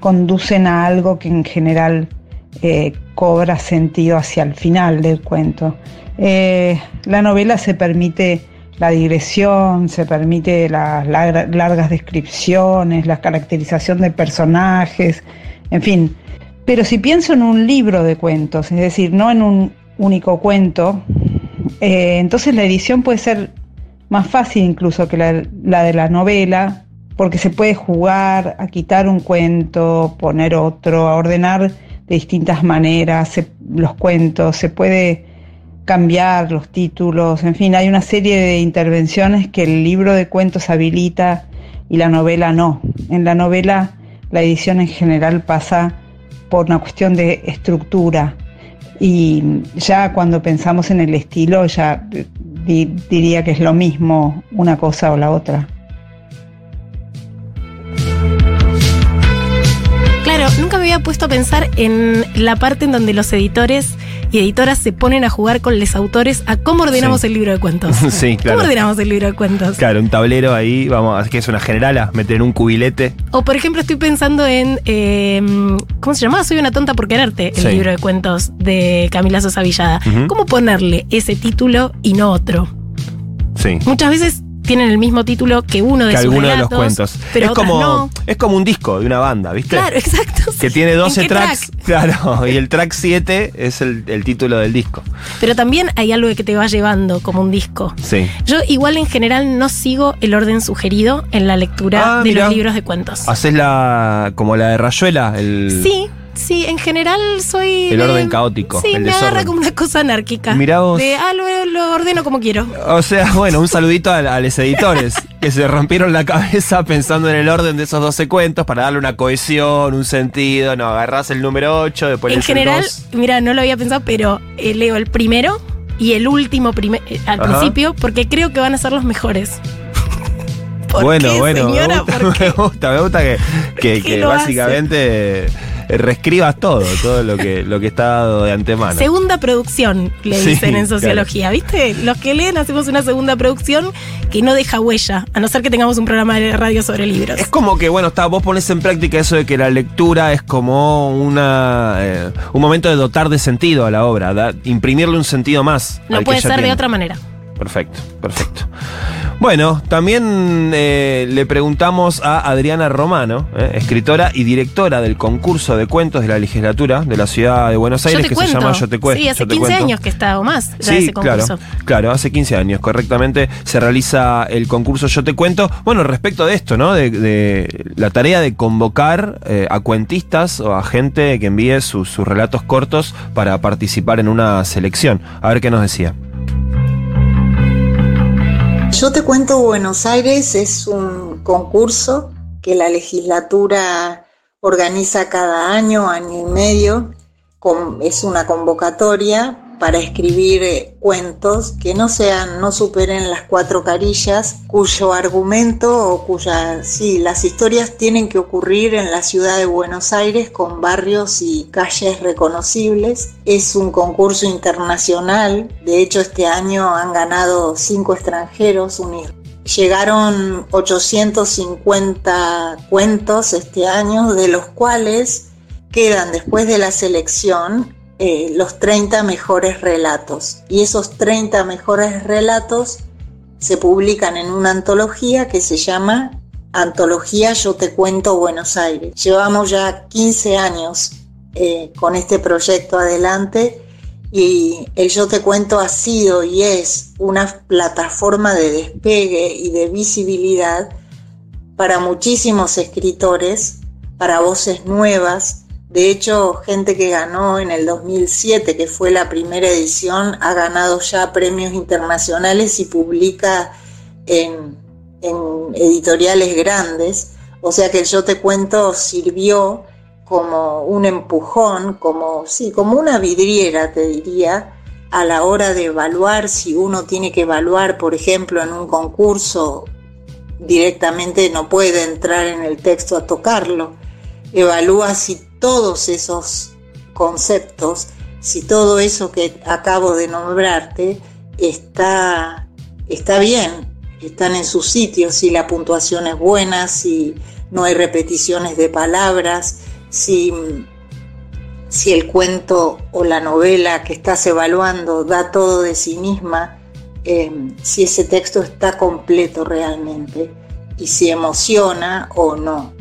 conducen a algo que en general eh, cobra sentido hacia el final del cuento. Eh, la novela se permite la digresión, se permite las lar- largas descripciones, la caracterización de personajes, en fin. Pero si pienso en un libro de cuentos, es decir, no en un único cuento, eh, entonces la edición puede ser más fácil incluso que la, de la novela, porque se puede jugar a quitar un cuento, poner otro, a ordenar de distintas maneras los cuentos, se puede cambiar los títulos, en fin, hay una serie de intervenciones que el libro de cuentos habilita y la novela no. En la novela la edición en general pasa por una cuestión de estructura y ya cuando pensamos en el estilo ya di- diría que es lo mismo una cosa o la otra. Claro, nunca me había puesto a pensar en la parte en donde los editores y editoras se ponen a jugar con los autores a cómo ordenamos Sí. el libro de cuentos. [LAUGHS] Sí, claro. ¿Cómo ordenamos el libro de cuentos? Claro, un tablero ahí, vamos, que es una generala, meter un cubilete. O por ejemplo estoy pensando en, eh, ¿cómo se llamaba? Soy una tonta por quererte, el Sí. libro de cuentos de Camila Sosa Villada. ¿Cómo ponerle ese título y no otro? Sí. Muchas veces tienen el mismo título que uno de que sus alguno de los cuentos. pero es como no. es como un disco de una banda, ¿viste? Claro, exacto. Que tiene 12 ¿En qué tracks, track? claro, [LAUGHS] y el track 7 es el, el título del disco. Pero también hay algo que te va llevando como un disco. Sí. Yo igual en general no sigo el orden sugerido en la lectura Ah, de mirá. los libros de cuentos. Haces la como la de Rayuela, el Sí, sí, en general soy. El de- orden caótico, Sí, el me agarra desorden. como una cosa anárquica. Mirá vos. De, ah, lo, lo ordeno como quiero. O sea, [LAUGHS] bueno, un saludito a, a los editores que se rompieron la cabeza pensando en el orden de esos 12 cuentos para darle una cohesión, un sentido. No, agarrás el número 8, después en general, mira, no lo había pensado, pero eh, leo el primero y el último eh, al Ajá. principio porque creo que van a ser los mejores. [LAUGHS] ¿Por bueno, qué, bueno, me señora? gusta, ¿Por qué? me gusta, me gusta que, que- ¿Qué que lo básicamente reescribas todo, todo lo que, lo que está dado de antemano. Segunda producción, le Sí, dicen en sociología, ¿viste? Los que leen hacemos una segunda producción que no deja huella, a no ser que tengamos un programa de radio sobre libros. Es como que, bueno, está, vos pones en práctica eso de que la lectura es como una eh, un momento de dotar de sentido a la obra, da- imprimirle un sentido más. no puede ser de otra manera. Perfecto, perfecto. Bueno, también eh, le preguntamos a Adriana Romano, eh, escritora y directora del concurso de cuentos de la legislatura de la ciudad de Buenos Aires, que cuento. se llama Yo te cuento. Sí, hace 15 años que está o más ya Sí, ese claro, concurso. claro, hace 15 años, correctamente, se realiza el concurso Yo Te Cuento. Bueno, respecto de esto, ¿no? De, de la tarea de convocar eh, a cuentistas o a gente que envíe sus, sus relatos cortos para participar en una selección. A ver qué nos decía. Yo te cuento Buenos Aires es un concurso que la legislatura organiza cada año, año y medio. Es una convocatoria para escribir eh, cuentos que no sean, no superen las cuatro carillas, cuyo argumento o cuya, sí, las historias tienen que ocurrir en la ciudad de Buenos Aires con barrios y calles reconocibles. Es un concurso internacional, de hecho este año han ganado cinco extranjeros, un Llegaron 850 cuentos este año, de los cuales quedan después de la selección eh, los 30 mejores relatos. Y esos 30 mejores relatos se publican en una antología que se llama Antología Yo Te Cuento Buenos Aires. Llevamos ya 15 años eh, con este proyecto adelante y el Yo Te Cuento ha sido y es una plataforma de despegue y de visibilidad para muchísimos escritores, para voces nuevas, de hecho, gente que ganó en el 2007, que fue la primera edición, ha ganado ya premios internacionales y publica en, editoriales grandes. O sea que el Yo Te Cuento sirvió como un empujón, como, sí, como una vidriera, te diría, a la hora de evaluar si uno tiene que evaluar, por ejemplo, en un concurso, directamente no puede entrar en el texto a tocarlo. Evalúa si todos esos conceptos, si todo eso que acabo de nombrarte está, está bien, están en su sitio, si la puntuación es buena, si no hay repeticiones de palabras, si, si el cuento o la novela que estás evaluando da todo de sí misma, eh, si ese texto está completo realmente y si emociona o no.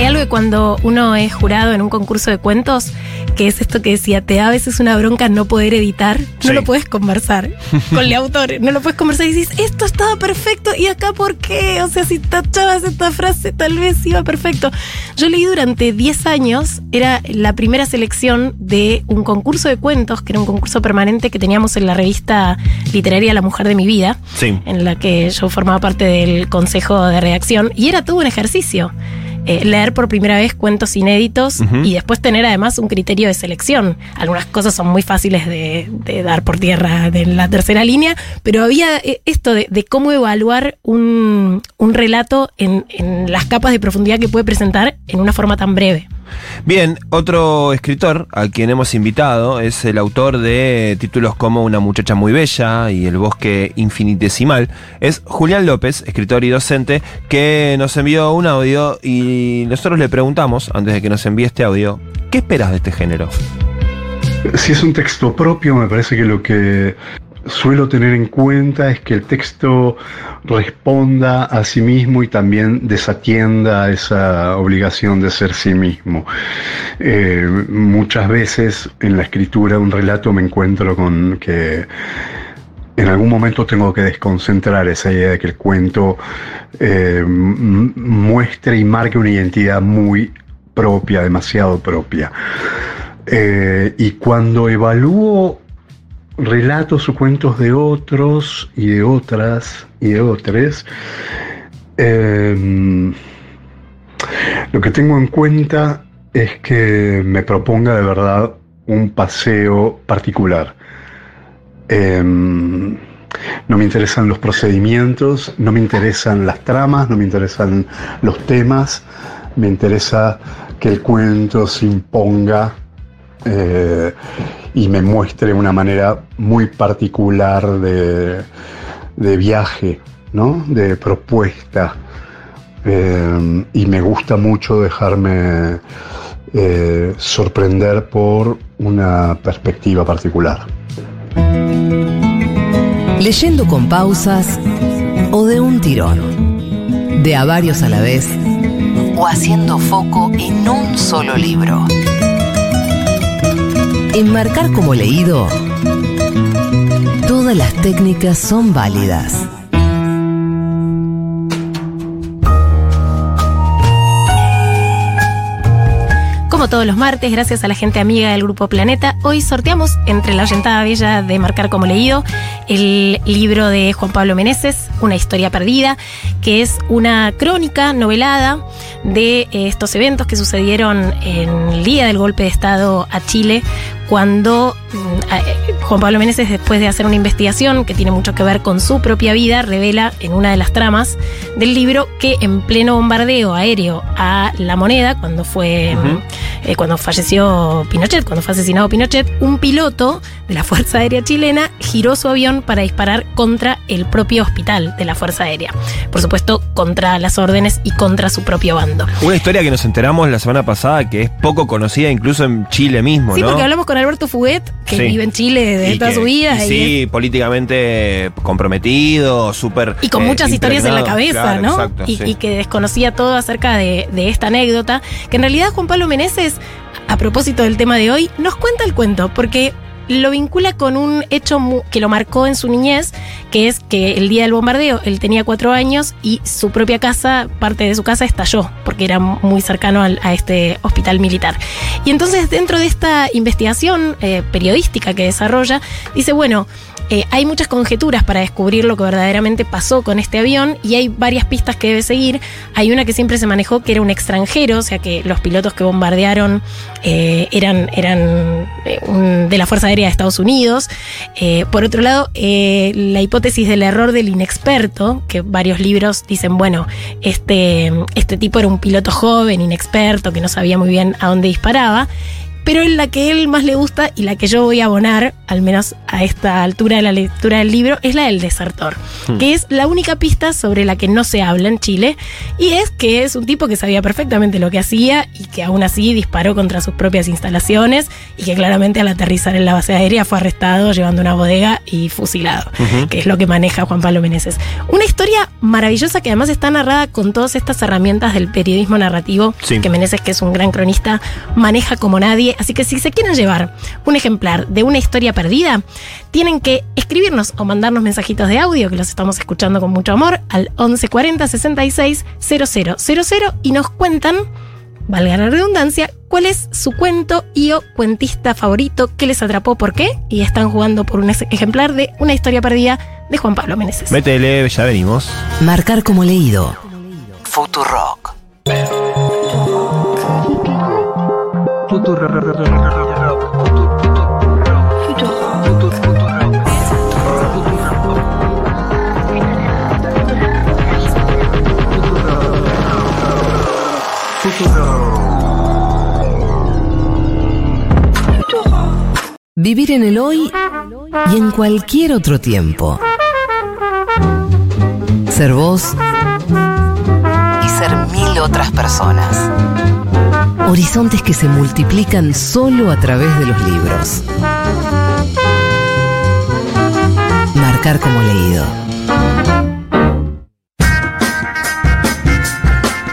Hay algo que cuando uno es jurado en un concurso de cuentos, que es esto que decía, te da a veces una bronca no poder editar, no lo puedes conversar [LAUGHS] con el autor, no lo puedes conversar y dices, esto estaba perfecto y acá por qué, o sea, si tachabas esta frase tal vez iba perfecto. Yo leí durante 10 años, era la primera selección de un concurso de cuentos, que era un concurso permanente que teníamos en la revista literaria La Mujer de mi Vida, en la que yo formaba parte del consejo de redacción, y era todo un ejercicio. Eh, leer por primera vez cuentos inéditos y después tener además un criterio de selección. Algunas cosas son muy fáciles de, dar por tierra de la tercera línea, pero había eh, esto de, cómo evaluar un, relato en, en las capas de profundidad que puede presentar en una forma tan breve. Bien, otro escritor al quien hemos invitado es el autor de títulos como Una muchacha muy bella y El bosque infinitesimal. Es Julián López, escritor y docente, que nos envió un audio y nosotros le preguntamos, antes de que nos envíe este audio, ¿qué esperas de este género? Si es un texto propio, me parece que lo que suelo tener en cuenta es que el texto responda a sí mismo y también desatienda esa obligación de ser sí mismo. Eh, muchas veces en la escritura de un relato me encuentro con que en algún momento tengo que desconcentrar esa idea de que el cuento eh, muestre y marque una identidad muy propia, demasiado propia. Eh, y cuando evalúo relatos o cuentos de otros y de otras y de otros. Em, lo que tengo en cuenta es que me proponga de verdad un paseo particular. Em, no me interesan los procedimientos, no me interesan las tramas, no me interesan los temas, me interesa que el cuento se imponga eh, y me muestre una manera muy particular de, viaje, ¿no? de propuesta. Eh, y me gusta mucho dejarme eh, sorprender por una perspectiva particular. Leyendo con pausas o de un tirón, de a varios a la vez o haciendo foco en un solo libro. Enmarcar como leído, todas las técnicas son válidas. Como todos los martes, gracias a la gente amiga del Grupo Planeta, hoy sorteamos entre la oyentada bella de Marcar como leído el libro de Juan Pablo Meneses, Una historia perdida, que es una crónica novelada de estos eventos que sucedieron en el día del golpe de Estado a Chile cuando mm, eh, Juan Pablo Meneses, después de hacer una investigación que tiene mucho que ver con su propia vida, revela en una de las tramas del libro que en pleno bombardeo aéreo a la moneda, cuando fue eh, cuando falleció Pinochet, cuando fue asesinado Pinochet, un piloto de la Fuerza Aérea Chilena giró su avión para disparar contra el propio hospital de la Fuerza Aérea. Por supuesto, contra las órdenes y contra su propio bando. Una historia que nos enteramos la semana pasada que es poco conocida incluso en Chile mismo, Sí, ¿no? porque hablamos con Alberto Fuguet, que Sí. vive en Chile desde toda su vida. y sí, políticamente comprometido, súper. Y con eh, muchas historias en la cabeza, Claro, ¿no? exacto, y, sí. y que desconocía todo acerca de, de esta anécdota, que en realidad Juan Pablo Meneses, a propósito del tema de hoy, nos cuenta el cuento, porque lo vincula con un hecho que lo marcó en su niñez, que es que el día del bombardeo él tenía cuatro años y su propia casa, parte de su casa estalló, porque era muy cercano a este hospital militar. Y entonces dentro de esta investigación eh, periodística que desarrolla, dice, bueno, eh, hay muchas conjeturas para descubrir lo que verdaderamente pasó con este avión y hay varias pistas que debe seguir. Hay una que siempre se manejó que era un extranjero, o sea que los pilotos que bombardearon eh, eran, eh, de la Fuerza Aérea de Estados Unidos. Por otro lado, la hipótesis del error del inexperto, que varios libros dicen, bueno, este, este tipo era un piloto joven, inexperto, que no sabía muy bien a dónde disparaba. Pero la que él más le gusta y la que yo voy a abonar, al menos a esta altura de la lectura del libro, es la del desertor, Hmm. que es la única pista sobre la que no se habla en Chile, y es que es un tipo que sabía perfectamente lo que hacía y que aún así disparó contra sus propias instalaciones y que claramente al aterrizar en la base aérea fue arrestado llevando una bodega y fusilado, que es lo que maneja Juan Pablo Meneses. Una historia maravillosa que además está narrada con todas estas herramientas del periodismo narrativo Sí. que Meneses, que es un gran cronista, maneja como nadie. Así que si se quieren llevar un ejemplar de una historia perdida, tienen que escribirnos o mandarnos mensajitos de audio, que los estamos escuchando con mucho amor, al 1140 66 000 y nos cuentan, valga la redundancia, cuál es su cuento y o cuentista favorito, qué les atrapó, por qué, y están jugando por un ej- ejemplar de una historia perdida de Juan Pablo Meneses. Métele, ya venimos. Marcar como leído. Futurock. Vivir en el hoy y en cualquier otro tiempo. Ser vos y ser mil otras personas. Horizontes que se multiplican solo a través de los libros. Marcar como leído.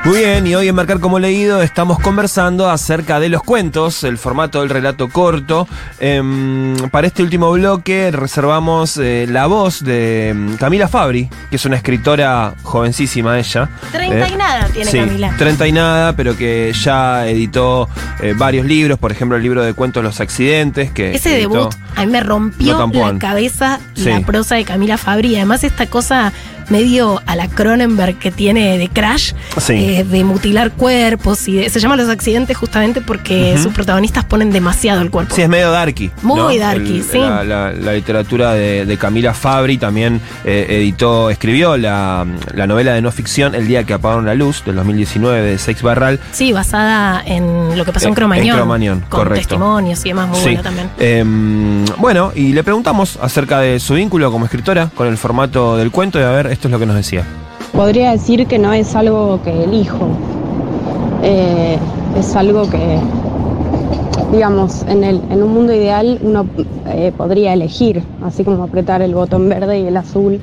Muy bien, y hoy en Marcar como Leído estamos conversando acerca de los cuentos, el formato del relato corto. Em, para este último bloque reservamos eh, la voz de em, Camila Fabri, que es una escritora jovencísima ella. Treinta Eh, y nada tiene sí, Camila. 30 y nada, pero que ya editó eh, varios libros, por ejemplo el libro de cuentos Los Accidentes, que Ese editó- debut a mí me rompió No la cabeza Sí. la prosa de Camila Fabri. Además esta cosa medio a la Cronenberg que tiene de Crash, Sí. eh, de mutilar cuerpos y de- se llama Los Accidentes justamente porque sus protagonistas ponen demasiado el cuerpo. Sí, es medio darky. Muy ¿no? darky, El- sí. La, la- la literatura de, de Camila Fabri también eh, editó, escribió la, la novela de no ficción El día que apagaron la luz, del 2019, de Seix Barral. Sí, basada en lo que pasó en Eh, Cromañón. en Cromañón, con correcto. testimonios y demás, muy Sí. bueno también. Em, bueno, y le preguntamos acerca de su vínculo como escritora con el formato del cuento y a ver, esto es lo que nos decía. Podría decir que no es algo que elijo, Eh, es algo que, digamos, en, el, en un mundo ideal uno eh, podría elegir, así como apretar el botón verde y el azul.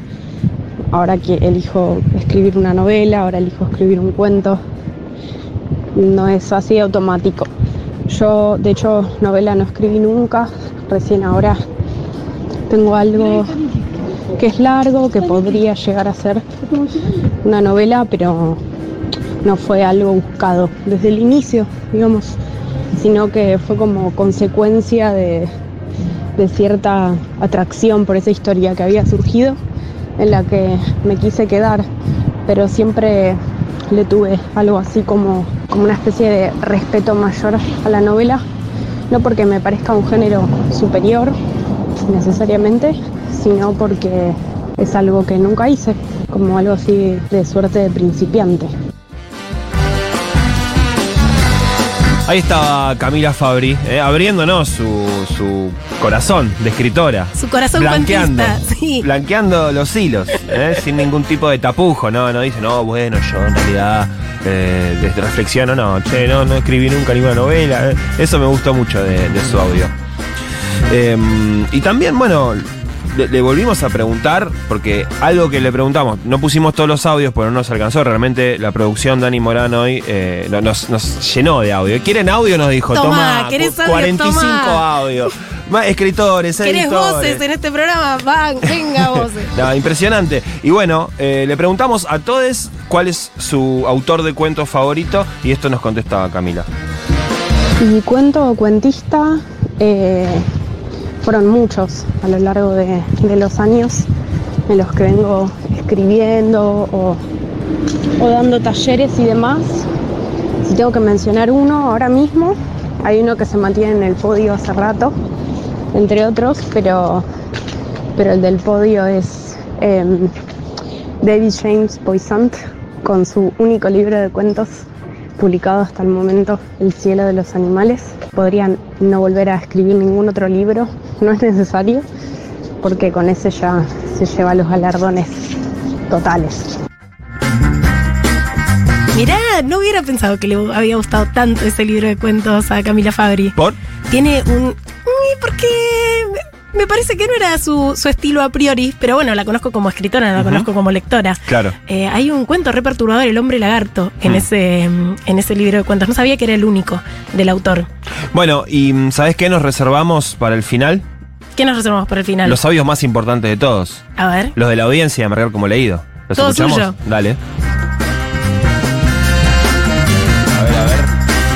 Ahora que elijo escribir una novela, ahora elijo escribir un cuento, no es así automático. Yo, de hecho, novela no escribí nunca, recién ahora tengo algo que es largo, que podría llegar a ser una novela, pero no fue algo buscado desde el inicio, digamos, sino que fue como consecuencia de, de cierta atracción por esa historia que había surgido, en la que me quise quedar, pero siempre le tuve algo así como, como una especie de respeto mayor a la novela, no porque me parezca un género superior necesariamente, sino porque es algo que nunca hice, como algo así de suerte de principiante. Ahí estaba Camila Fabri, eh, abriéndonos su, su corazón de escritora. Su corazón blanqueando, cuentista, sí. blanqueando los hilos, eh, [LAUGHS] sin ningún tipo de tapujo, no, no dice, no, bueno, yo en realidad eh, desde reflexiono, no, che, no, no escribí nunca ninguna novela. eh. Eso me gustó mucho de, de su audio. Eh, y también, bueno, le, le volvimos a preguntar, porque algo que le preguntamos, no pusimos todos los audios, pero no nos alcanzó. Realmente la producción Dani Morán hoy eh, no- nos, nos llenó de audio. ¿Quieren audio? Nos dijo, Toma, toma, ¿querés audio? 45 Toma. audios. Más escritores, ¿Querés editores. voces en este programa? Van, venga [LAUGHS] voces. No, impresionante. Y bueno, eh, le preguntamos a todos cuál es su autor de cuentos favorito y esto nos contestaba Camila. Y cuento o cuentista eh, fueron muchos a lo largo de, los años en los que vengo escribiendo o, dando talleres y demás. Si tengo que mencionar uno ahora mismo, hay uno que se mantiene en el podio hace rato, entre otros, pero, pero el del podio es em, David James Poisant con su único libro de cuentos publicado hasta el momento, El cielo de los animales. Podrían no volver a escribir ningún otro libro, no es necesario, porque con ese ya se lleva los galardones totales. Mirá, no hubiera pensado que le había gustado tanto ese libro de cuentos a Camila Fabri. ¿Por? Tiene un... Porque me parece que no era su, su estilo a priori, pero bueno, la conozco como escritora, no la conozco como lectora. Claro. Eh, hay un cuento re perturbador, El hombre lagarto, en, Mm. ese, en ese libro de cuentos. No sabía que era el único del autor. Bueno, y mm, ¿sabes qué nos reservamos para el final? ¿Qué nos reservamos para el final? Los audios más importantes de todos. A ver. Los de la audiencia de Marcar como leído. ¿Los Todo escuchamos? suyo. Dale. A ver, a ver.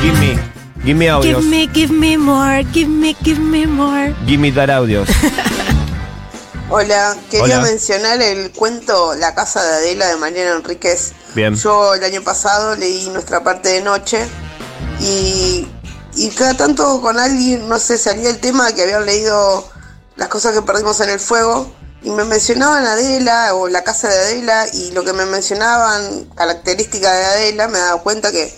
Give me. Give me Give audios. me, give me more, give me, give me more. Give me that audios. [LAUGHS] Hola, quería Hola. mencionar el cuento La casa de Adela de Mariana Enríquez. Bien. Yo el año pasado leí nuestra parte de noche y, y cada tanto con alguien, no sé, salía el tema que habían leído las cosas que perdimos en el fuego y me mencionaban Adela o la casa de Adela y lo que me mencionaban, características de Adela, me daba cuenta que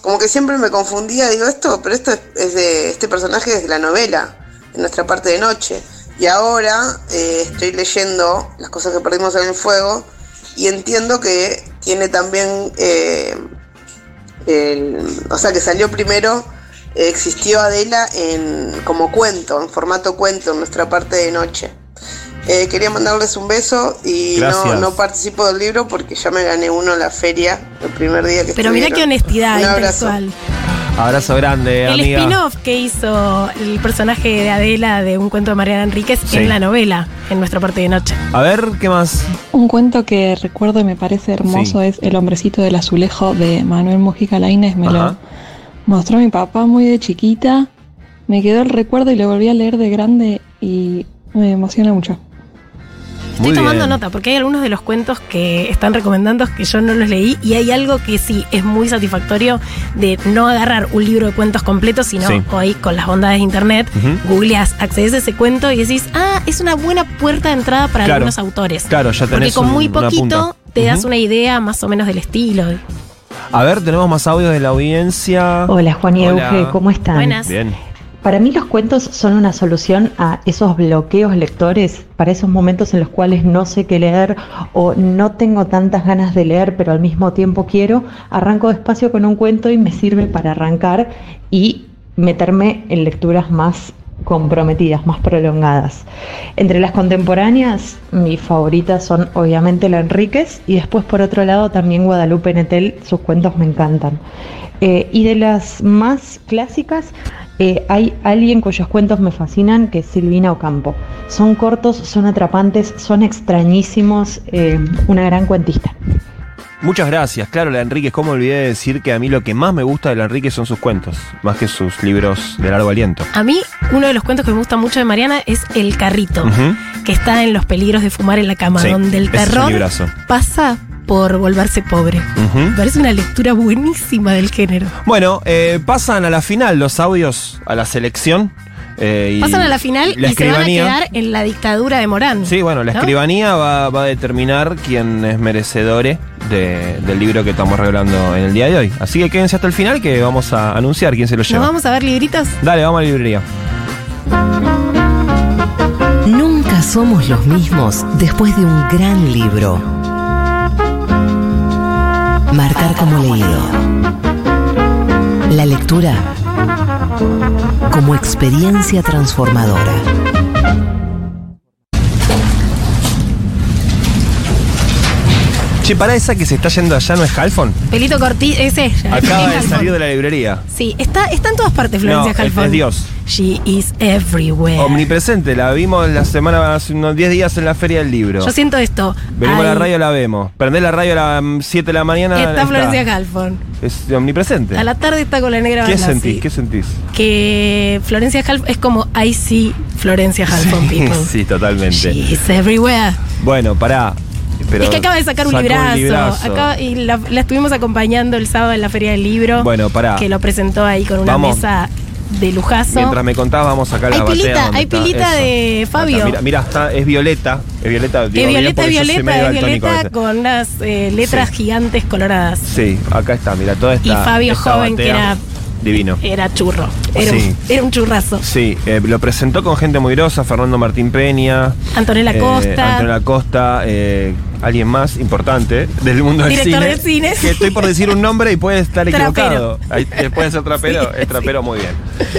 como que siempre me confundía, digo esto, pero esto es, de este personaje es de la novela, de nuestra parte de noche. Y ahora eh, estoy leyendo las cosas que perdimos en el fuego y entiendo que tiene también, eh, el- o sea, que salió primero, existió Adela en, como cuento, en formato cuento, en nuestra parte de noche. Eh, quería mandarles un beso y no, no participo del libro porque ya me gané uno en la feria el primer día que Pero mirá qué honestidad Un abrazo. intelectual. Abrazo grande, El amiga. spin-off que hizo el personaje de Adela de un cuento de Mariana Enríquez Sí. en la novela, en nuestra parte de noche. A ver, ¿qué más? Un cuento que recuerdo y me parece hermoso Sí. es El hombrecito del azulejo de Manuel Mujica Lainez. Me Ajá. lo mostró mi papá muy de chiquita. Me quedó el recuerdo y lo volví a leer de grande y me emociona mucho. Estoy Muy tomando bien. nota porque hay algunos de los cuentos que están recomendando que yo no los leí y hay algo que sí es muy satisfactorio de no agarrar un libro de cuentos completo, sino Sí. hoy con las bondades de internet, Ujú. googleas, accedes a ese cuento y decís, ah, es una buena puerta de entrada para Claro. algunos autores. Claro, ya Porque tenés con un- muy poquito te das una idea más o menos del estilo. A ver, tenemos más audios de la audiencia. Hola Juan y Hola. Euge, ¿cómo están? Buenas. Bien. Para mí los cuentos son una solución a esos bloqueos lectores, para esos momentos en los cuales no sé qué leer o no tengo tantas ganas de leer, pero al mismo tiempo quiero. Arranco despacio con un cuento y me sirve para arrancar y meterme en lecturas más comprometidas, más prolongadas. Entre las contemporáneas, mis favoritas son obviamente la Enríquez y después por otro lado también Guadalupe Netel, sus cuentos me encantan. Eh, y de las más clásicas, eh, hay alguien cuyos cuentos me fascinan, que es Silvina Ocampo. Son cortos, son atrapantes, son extrañísimos, eh, una gran cuentista. Muchas gracias. Claro, la Enríquez, ¿cómo olvidé de decir que a mí lo que más me gusta de la Enríquez son sus cuentos, más que sus libros de largo aliento? A mí, uno de los cuentos que me gusta mucho de Mariana es El Carrito, que está en Los peligros de fumar en la cama, Sí, donde el terror pasa por volverse pobre. Me parece una lectura buenísima del género. Bueno, eh, pasan a la final los audios, a la selección. Eh, y Pasan a la final la y se van a quedar en la dictadura de Morán. Sí, bueno, la ¿no? escribanía va, va a determinar quién es merecedor de- del libro que estamos regalando en el día de hoy. Así que quédense hasta el final que vamos a anunciar quién se lo ¿Nos lleva. vamos a ver libritos? Dale, vamos a la librería. Nunca somos los mismos después de un gran libro. Marcar como leído. La lectura como experiencia transformadora. Che, para esa que se está yendo allá, ¿no es Halfon? Pelito cortito, ese. Acaba de Halfon. salir de la librería. Sí, está, está en todas partes No, Florencia es, Halfon. es Dios. She is everywhere. Omnipresente, la vimos la semana, hace unos 10 días en la Feria del Libro. Yo siento esto. Venimos a la radio, la vemos. Prendés la radio a las 7 de la mañana. Está Florencia Halfon. Es omnipresente. A la tarde está con la negra ¿Qué sentís? ¿Qué sentís? Que Florencia Halfon es como I see Florencia Halfon, people. sí, totalmente. She is everywhere. Bueno, pará. Pero es que acaba de sacar un librazo. librazo. Acaba- y la, la estuvimos acompañando el sábado en la Feria del Libro. Bueno, pará. Que lo presentó ahí con una Vamos. mesa de lujazo. Mientras me contás, vamos a sacar Hay la batea pilita, hay está pilita eso. de Fabio. Mira, mira, está, es violeta. Es violeta. Es digo bien violeta, violeta, es violeta con unas eh, letras gigantes coloradas. Sí, acá está, mira, toda esta. Y Fabio esta joven, que era- Divino. Era churro. Era, Sí. un, era un churrazo. Sí, eh, lo presentó con gente muy grosa, Fernando Martín Peña. Antonella eh, Costa. Antonella Costa, eh, alguien más importante del mundo del Director cine. del cine. Que estoy por decir un nombre y puede estar equivocado. Ahí, puede ser [LAUGHS] trapero, Sí, es trapero muy bien.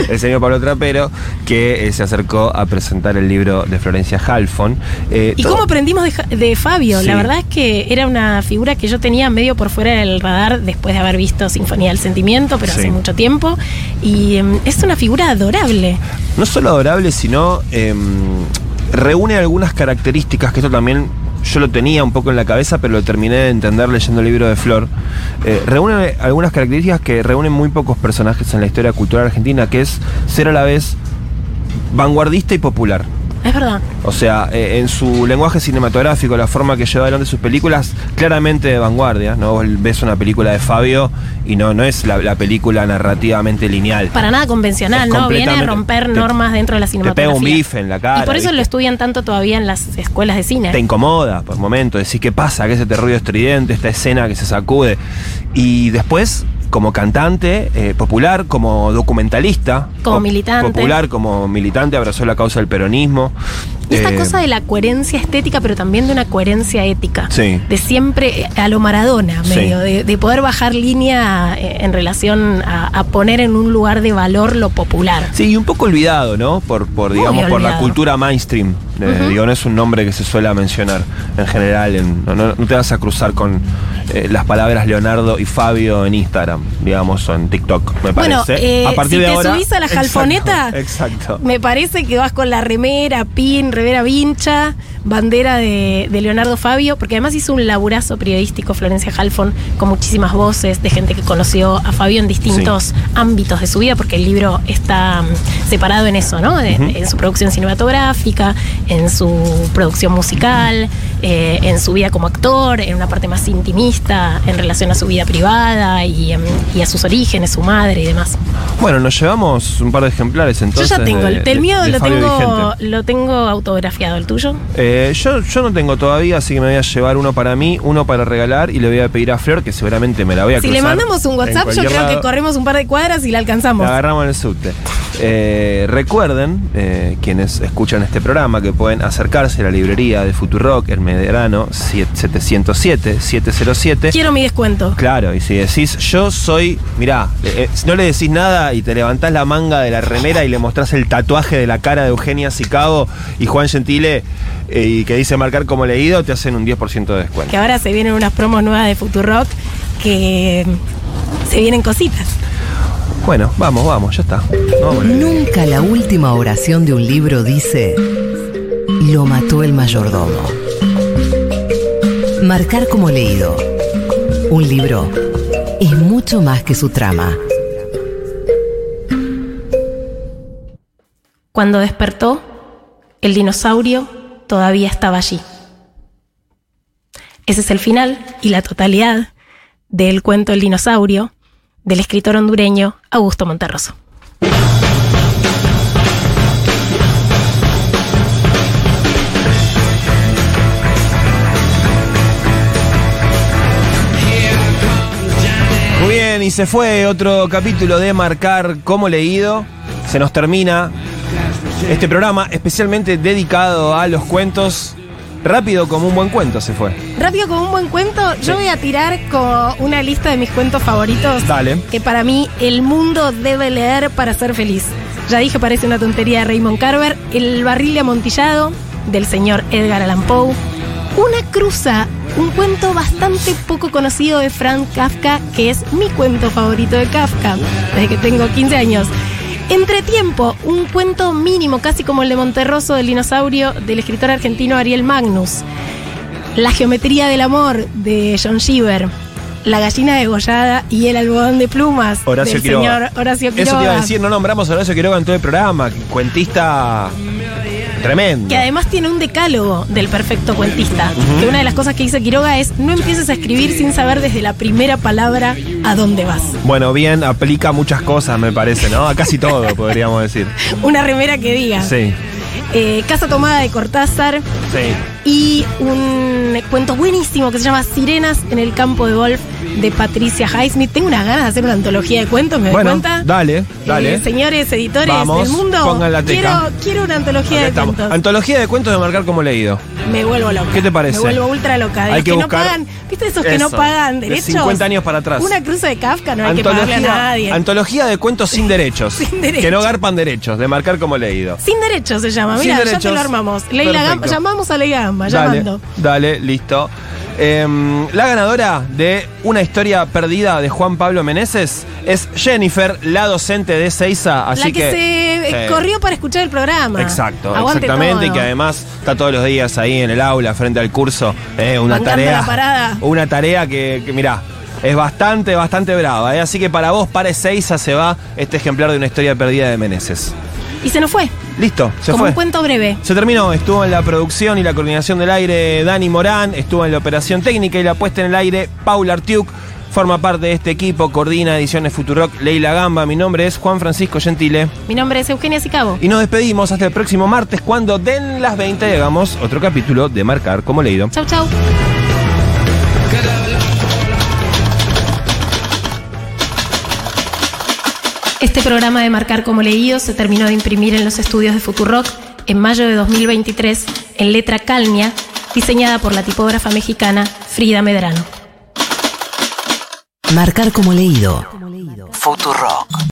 El señor Pablo Trapero, que eh, se acercó a presentar el libro de Florencia Halfon. Eh, ¿Y todo- cómo aprendimos de, de Fabio? Sí. La verdad es que era una figura que yo tenía medio por fuera del radar después de haber visto Sinfonía del Sentimiento, pero hace mucho tiempo. Y em, es una figura adorable. no solo adorable, sino em, reúne algunas características que esto también yo lo tenía un poco en la cabeza, pero lo terminé de entender leyendo el libro de Flor. Eh, reúne algunas características que reúnen muy pocos personajes en la historia cultural argentina, que es ser a la vez vanguardista y popular. Es verdad. O sea, eh, en su lenguaje cinematográfico, la forma que lleva adelante sus películas, claramente de vanguardia, ¿no? Vos ves una película de Fabio y no, no es la, la película narrativamente lineal. Para nada convencional, Es ¿no? Viene a romper te- normas dentro de la Te pega cinematografía. un bife en la cara. y por eso ¿viste? lo estudian tanto todavía en las escuelas de cine. te incomoda por momentos, decís qué pasa, que es este ruido estridente, esta escena que se sacude. Y después, como cantante eh, popular, como documentalista, Como militante. Popular, como militante, abrazó la causa del peronismo. Y esta Eh, cosa de la coherencia estética, pero también de una coherencia ética. Sí. De siempre eh, a lo Maradona, Sí. medio, de, de poder bajar línea en relación a, a poner en un lugar de valor lo popular. Sí, y un poco olvidado, ¿no? Por, por Muy digamos, por la cultura mainstream. Eh, Ujú. Digo, no es un nombre que se suele mencionar en general. en- no, te vas a cruzar con eh, las palabras Leonardo y Fabio en Instagram, digamos, o en TikTok, me Bueno, parece. eh, a partir si de te ahora. subís a la jalfoneta, [LAUGHS] Exacto. Me parece que vas con la remera, pin, revera vincha, bandera de, de Leonardo Fabio, porque además hizo un laburazo periodístico Florencia Halfon con muchísimas voces de gente que conoció a Fabio en distintos ámbitos de su vida, porque el libro está mm, separado en eso, ¿no? En su producción cinematográfica, en su producción musical, eh, en su vida como actor, en una parte más intimista en relación a su vida privada y, y a sus orígenes, su madre y demás. Bueno, nos llevamos un par de ejemplares entonces. Yo ya tengo, de- el de- mío de lo Fabio tengo, Vigente. lo tengo autografiado, ¿el tuyo? Eh, yo, yo no tengo todavía, así que me voy a llevar uno para mí, uno para regalar y le voy a pedir a Flor, que seguramente me la voy a Si le mandamos un WhatsApp, yo creo que lado. corremos un par de cuadras y la alcanzamos. La agarramos en el subte. Eh, recuerden, eh, quienes escuchan este programa, que pueden acercarse a la librería de Futurock, el Medrano 707, 707. Quiero mi descuento. Claro, y si decís, yo soy, mirá, eh, si no le decís nada y te levantás la manga de la remera y le mostrás el tatuaje de la cara de Eugenia Sicabo y Juan Gentile eh, y que dice marcar como leído, te hacen un 10% de descuento. Que ahora se vienen unas promos nuevas de Futurock que se vienen cositas. Bueno, vamos, vamos, ya está. Vamos. Nunca la última oración de un libro dice, lo mató el mayordomo. Marcar como leído. Un libro es mucho más que su trama. Cuando despertó, el dinosaurio todavía estaba allí. Ese es el final y la totalidad del cuento El dinosaurio del escritor hondureño Augusto Monterroso. Y se fue otro capítulo de Marcar como leído. Se nos termina este programa especialmente dedicado a los cuentos. Rápido como un buen cuento se fue. Rápido como un buen cuento, yo voy a tirar con una lista de mis cuentos favoritos. Dale. Que para mí el mundo debe leer para ser feliz. Ya dije, parece una tontería de Raymond Carver. El barril amontillado del señor Edgar Allan Poe. Una cruza, un cuento bastante poco conocido de Frank Kafka, que es mi cuento favorito de Kafka, desde que tengo 15 años. Entretiempo, un cuento mínimo, casi como el de Monterroso del dinosaurio del escritor argentino Ariel Magnus. La geometría del amor de John Shiver. La gallina degollada y el algodón de plumas Horacio del Quiroga. señor Horacio Quiroga. Eso te iba a decir, no nombramos a Horacio Quiroga en todo el programa. Cuentista tremendo. Que además tiene un decálogo del perfecto cuentista. Que una de las cosas que dice Quiroga es no empieces a escribir sin saber desde la primera palabra a dónde vas. Bueno, bien, aplica muchas cosas, me parece, ¿no? A casi todo, [LAUGHS] podríamos decir. Una remera que diga. Sí, Eh, Casa Tomada de Cortázar sí. y un cuento buenísimo que se llama Sirenas en el campo de golf de Patricia Highsmith. Tengo unas ganas de hacer una antología de cuentos, ¿me Bueno, cuenta? dale, dale. Eh, señores editores Vamos, del mundo, pongan la quiero, quiero una antología Acá de estamos. cuentos. Antología de cuentos de marcar como leído. Me vuelvo loca. ¿Qué te parece? Me vuelvo ultra loca. De Hay que que, buscar- no pagan, ¿viste esos que no pagan de derechos? 50 años para atrás. Una cruza de Kafka no hay que pagarle a nadie. antología de cuentos sin derechos. [LAUGHS] Sin derechos. Que no garpan derechos, de marcar como leído. Sin derechos se llama. Mira, ya te lo armamos. Leila Gamba, llamamos a Leila Gamba, Dale, llamando. dale, listo. Em, la ganadora de Una historia perdida de Juan Pablo Meneses es Jennifer, la docente de Seiza. Así la que, se eh, corrió para escuchar el programa. Exacto, Aguante exactamente, y que además está todos los días ahí en el aula, frente al curso. eh, una tarea. la. Una tarea que, que, mirá, es bastante, bastante brava. eh. Así que para vos, para Seiza, se va este ejemplar de una historia perdida de Meneses. Y se nos fue. Listo, se como fue. un cuento breve. Se terminó, estuvo en la producción y la coordinación del aire Dani Morán, estuvo en la operación técnica y la puesta en el aire Paula Artiuk, forma parte de este equipo, coordina ediciones Futurock Leila Gamba, mi nombre es Juan Francisco Gentile Mi nombre es Eugenia Sicabo. y nos despedimos hasta el próximo martes cuando den las 20 y hagamos otro capítulo de Marcar como leído. Chau, chau. Este programa de Marcar como leído se terminó de imprimir en los estudios de Futurock en mayo de 2023 en letra Calnia, diseñada por la tipógrafa mexicana Frida Medrano. Marcar como leído. Futurock.